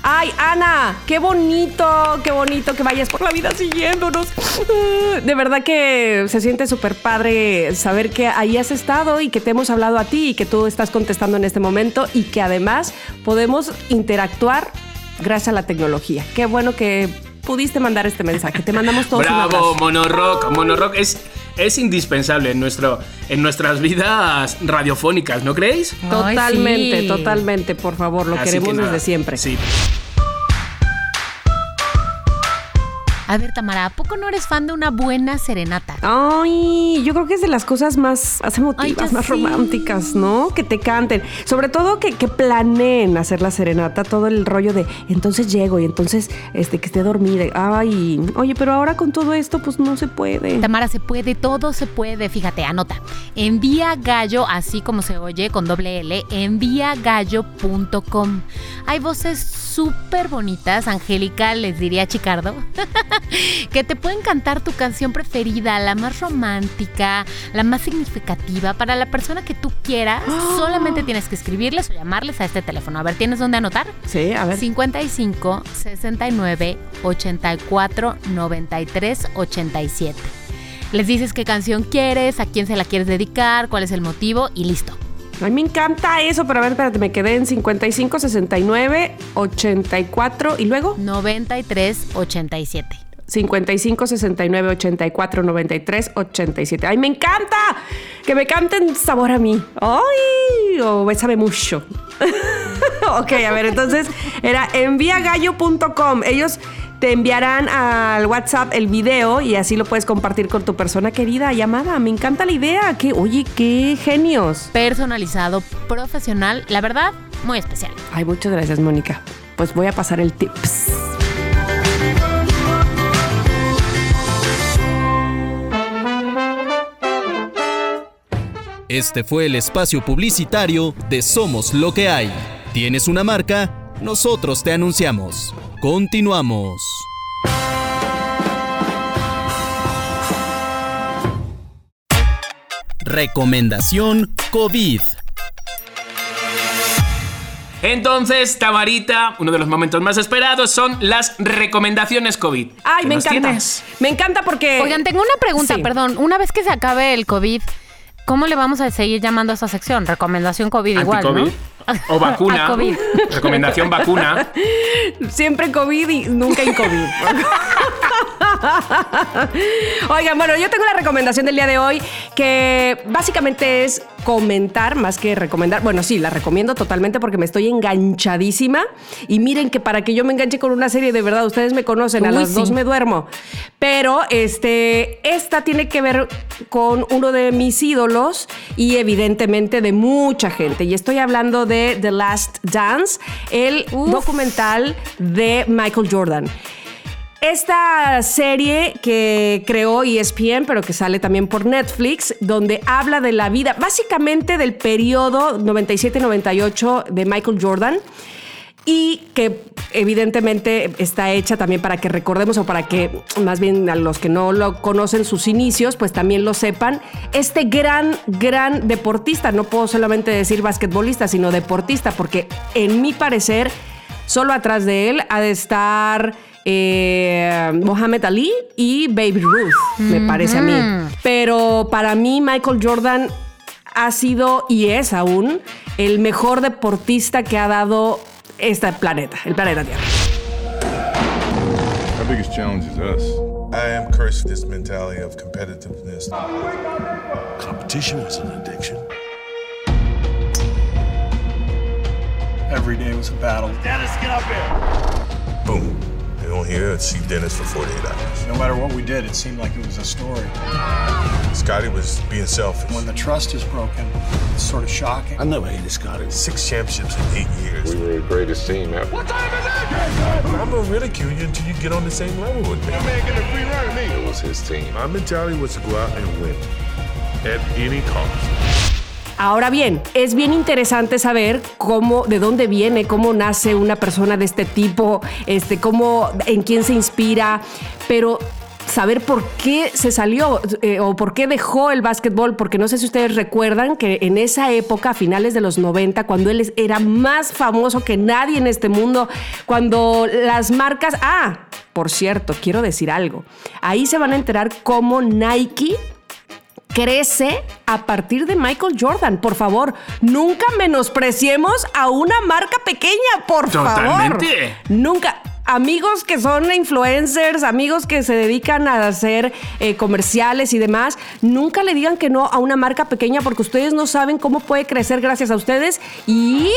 Ay, Ana, qué bonito, qué bonito que vayas por la vida siguiéndonos. Ah, De verdad que se siente súper padre saber que ahí has estado y que te hemos hablado a ti y que tú estás contestando en este momento y que además podemos interactuar gracias a la tecnología. Qué bueno que pudiste mandar este mensaje. Te mandamos todos un Bravo, abrazo. Monorock. Monorock es, es indispensable en, nuestro, en nuestras vidas radiofónicas, ¿no creéis? Totalmente, totalmente, por favor, lo Así queremos que desde siempre. Sí. A ver, Tamara, ¿a poco no eres fan de una buena serenata? Ay, yo creo que es de las cosas más, más emotivas, más románticas, ¿no? Que te canten. Sobre todo que, que planeen hacer la serenata, todo el rollo de entonces llego y entonces este que esté dormida. Ay, oye, pero ahora con todo esto, pues no se puede. Tamara, se puede, todo se puede. Fíjate, anota. Envía gallo, así como se oye, con doble L, envíagallo.com. Hay voces súper bonitas, Angélica, les diría Chicardo, que te pueden cantar tu canción preferida, la más romántica, la más significativa, para la persona que tú quieras. Solamente tienes que escribirles o llamarles a este teléfono. A ver, ¿tienes dónde anotar? Sí, a ver. 55 69 84 93 87. Les dices qué canción quieres, a quién se la quieres dedicar, cuál es el motivo y listo. Ay, me encanta eso, pero a ver, espérate, me quedé en 55, 69, 84 y luego 93 87. 55 69 84 93 87. ¡Ay, me encanta! Que me canten sabor a mí. ¡Ay! O bésame mucho. ok, a ver, entonces era enviagallo.com. Ellos te enviarán al WhatsApp el video y así lo puedes compartir con tu persona querida llamada. Me encanta la idea. Que, oye, qué genios. Personalizado, profesional, la verdad, muy especial. Ay, muchas gracias, Mónica. Pues voy a pasar el tips. Este fue el espacio publicitario de Somos lo que hay. ¿Tienes una marca? Nosotros te anunciamos. Continuamos. Recomendación COVID. Entonces, Tamarita, uno de los momentos más esperados son las recomendaciones COVID. Ay, ¿Qué me encanta. tienes? Me encanta porque. Oigan, tengo una pregunta, Sí. perdón. Una vez que se acabe el COVID, ¿cómo le vamos a seguir llamando a esta sección? Recomendación COVID igual, ¿no? O vacuna. COVID. Recomendación vacuna. Siempre COVID y nunca en COVID. Oigan, bueno, yo tengo la recomendación del día de hoy que básicamente es comentar más que recomendar. Bueno, sí, la recomiendo totalmente porque me estoy enganchadísima. Y miren que para que yo me enganche con una serie, de verdad, ustedes me conocen, a Uy, las sí. dos me duermo. Pero este, esta tiene que ver con uno de mis ídolos y evidentemente de mucha gente. Y estoy hablando de The Last Dance, el documental de Michael Jordan. Esta serie que creó ESPN, pero que sale también por Netflix, donde habla de la vida, básicamente del periodo 97-98 de Michael Jordan y que evidentemente está hecha también para que recordemos o para que más bien a los que no lo conocen sus inicios, pues también lo sepan. Este gran, gran deportista, no puedo solamente decir basquetbolista, sino deportista, porque en mi parecer, solo atrás de él ha de estar eh, Mohamed Ali y Baby Ruth, me parece a mí. Pero para mí Michael Jordan ha sido y es aún el mejor deportista que ha dado este planeta, el planeta Tierra. Our biggest challenge is us. I am cursed with this mentality of competitiveness. Competition was an addiction. Every day was a battle. Dennis, get up here. Boom. They don't hear it, see Dennis for 48 hours. No matter what we did, it seemed like it was a story. Scotty was being selfish. When the trust is broken, it's sort of shocking. I never hated Scotty. Six championships in eight years. We were the greatest team ever. What time is it? I'm gonna ridicule you until you get on the same level with me. That man get a free run of me. It was his team. My mentality was to go out and win at any cost. Ahora bien, es bien interesante saber cómo, de dónde viene, cómo nace una persona de este tipo, este, cómo, en quién se inspira, pero saber por qué se salió eh, o por qué dejó el básquetbol, porque no sé si ustedes recuerdan que en esa época, a finales de los 90, cuando él era más famoso que nadie en este mundo, cuando las marcas, ah, por cierto, quiero decir algo, ahí se van a enterar cómo Nike crece a partir de Michael Jordan. Por favor, nunca menospreciemos a una marca pequeña, por favor. Nunca. Amigos que son influencers, amigos que se dedican a hacer eh, comerciales y demás, nunca le digan que no a una marca pequeña porque ustedes no saben cómo puede crecer gracias a ustedes y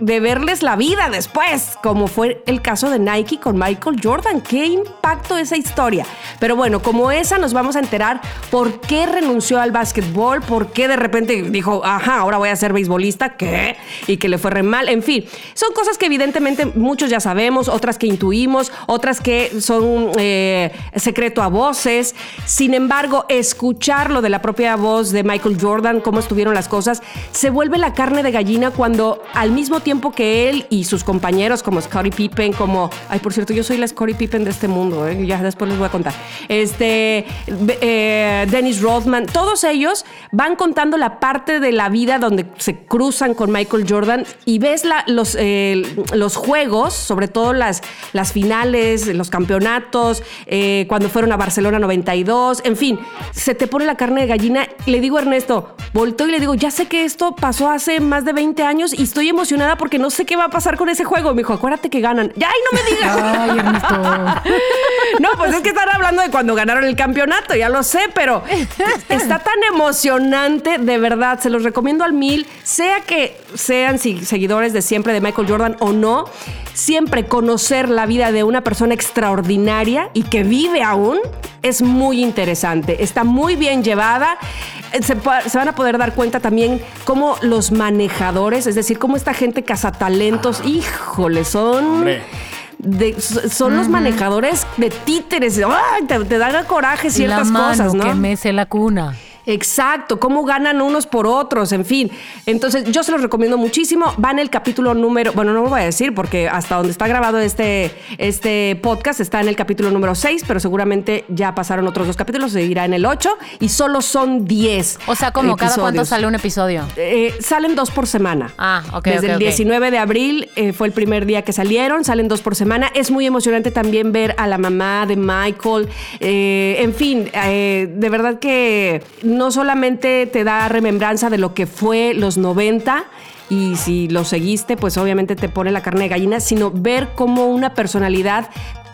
verles la vida después, como fue el caso de Nike con Michael Jordan. Qué impacto esa historia. Pero bueno, como esa nos vamos a enterar por qué renunció al básquetbol, por qué de repente dijo, ajá, ahora voy a ser beisbolista, ¿qué? Y que le fue re mal. En fin, son cosas que evidentemente muchos ya sabemos, otras que intuimos, otras que son eh, secreto a voces. Sin embargo, escucharlo de la propia voz de Michael Jordan, cómo estuvieron las cosas, se vuelve la carne de gallina cuando al mismo tiempo que él y sus compañeros como Scottie Pippen, como, ay, por cierto, yo soy la Scottie Pippen de este mundo, ¿eh? ya después les voy a contar, este, eh, Dennis Rodman, todos ellos van contando la parte de la vida donde se cruzan con Michael Jordan y ves los, eh, los juegos, sobre todo las, las finales, los campeonatos, cuando fueron a Barcelona 92, en fin, se te pone la carne de gallina. Le digo a Ernesto, volteo y le digo, ya sé que esto pasó hace más de 20 años y estoy emocionada porque no sé qué va a pasar con ese juego. Me dijo, acuérdate que ganan. ¡Ya, ay, no me digas! Ay. No, pues es que están hablando de cuando ganaron el campeonato, ya lo sé, pero está tan emocionante, de verdad, se los recomiendo al mil, sea que sean seguidores de siempre de Michael Jordan o no, siempre conocer la vida de una persona extraordinaria y que vive aún es muy interesante, está muy bien llevada. Eh, se van a poder dar cuenta también cómo los manejadores, es decir, cómo esta gente cazatalentos, híjole, son de- son los manejadores de títeres. ¡Ay! Te, te dan a coraje ciertas la mano cosas, ¿no? que mece la cuna. Exacto, cómo ganan unos por otros, en fin. Entonces, yo se los recomiendo muchísimo. Van el capítulo número, bueno, no lo voy a decir porque hasta donde está grabado este, este podcast está en el capítulo número 6, pero seguramente ya pasaron otros dos capítulos, seguirá en el 8 y solo son 10. O sea, como cada cuánto sale un episodio. Eh, salen dos por semana. Ah, ok. Desde el ok. 19 de abril eh, fue el primer día que salieron, salen dos por semana. Es muy emocionante también ver a la mamá de Michael. Eh, en fin, de verdad que no solamente te da remembranza de lo que fue los 90. Y si lo seguiste, pues obviamente te pone la carne de gallina, sino ver cómo una personalidad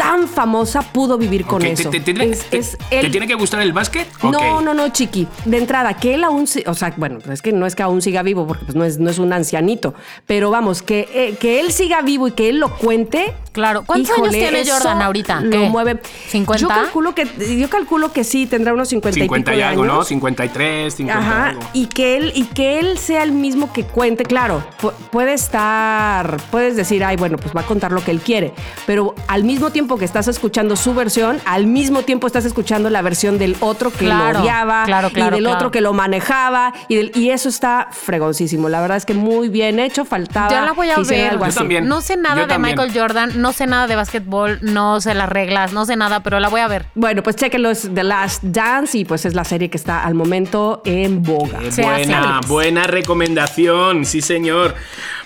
tan famosa pudo vivir con Ok, ¿te- eso. te, tiene- Es- te- es te él- tiene que gustar el básquet? no, no, no, chiqui. De entrada, que él aún, o sea, bueno, es que no es que aún siga vivo, porque pues no es, no es un ancianito, pero vamos, que, eh, que él siga vivo y que él lo cuente. Claro. ¿Cuántos años tiene Jordan ahorita? Lo ¿Qué? mueve. ¿50? Yo calculo que, yo calculo que sí, tendrá unos 50, 50 y y pico de algo, ¿no? años. 53, 50 y Ajá, algo. y que él y que él sea el mismo que cuente, claro, pu- puede estar, puedes decir, ay, bueno, pues va a contar lo que él quiere, pero al mismo tiempo que estás escuchando su versión, al mismo tiempo estás escuchando la versión del otro que Claro, lo odiaba claro, claro, y del claro. otro que lo manejaba y, del- y eso está fregoncísimo. La verdad es que muy bien hecho, faltaba Yo la voy a ver. algo así. No sé nada yo de también. Michael Jordan, no sé nada de básquetbol, no sé las reglas, no sé nada, pero la voy a ver. Bueno, pues chéquenlo, es The Last Dance y pues es la serie que está al momento en boga. Eh, buena, buena recomendación, sí señor.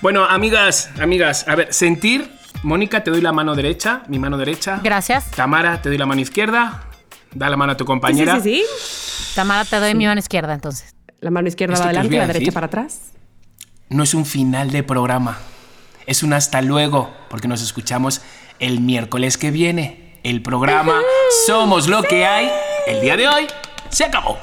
Bueno, amigas, amigas, a ver, sentir, Mónica, te doy la mano derecha, mi mano derecha. Gracias. Tamara, te doy la mano izquierda. Da la mano a tu compañera. Sí, sí, sí. Tamara, te doy mi mano izquierda entonces. La mano izquierda ¿Esto va adelante la derecha para atrás. No es un final de programa, es un hasta luego, porque nos escuchamos el miércoles que viene. El programa Somos lo que hay, el día de hoy, se acabó.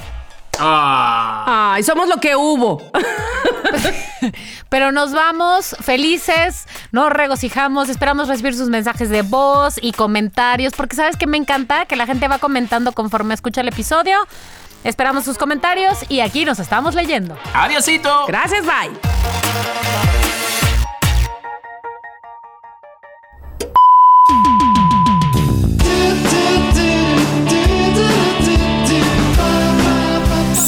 Ah. Ay, somos lo que hubo. Pero nos vamos felices, nos regocijamos, esperamos recibir sus mensajes de voz y comentarios, porque sabes que me encanta que la gente va comentando conforme escucha el episodio. Esperamos sus comentarios y aquí nos estamos leyendo. Adiosito. Gracias, bye.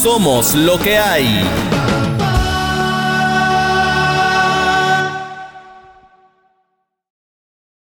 Somos lo que hay.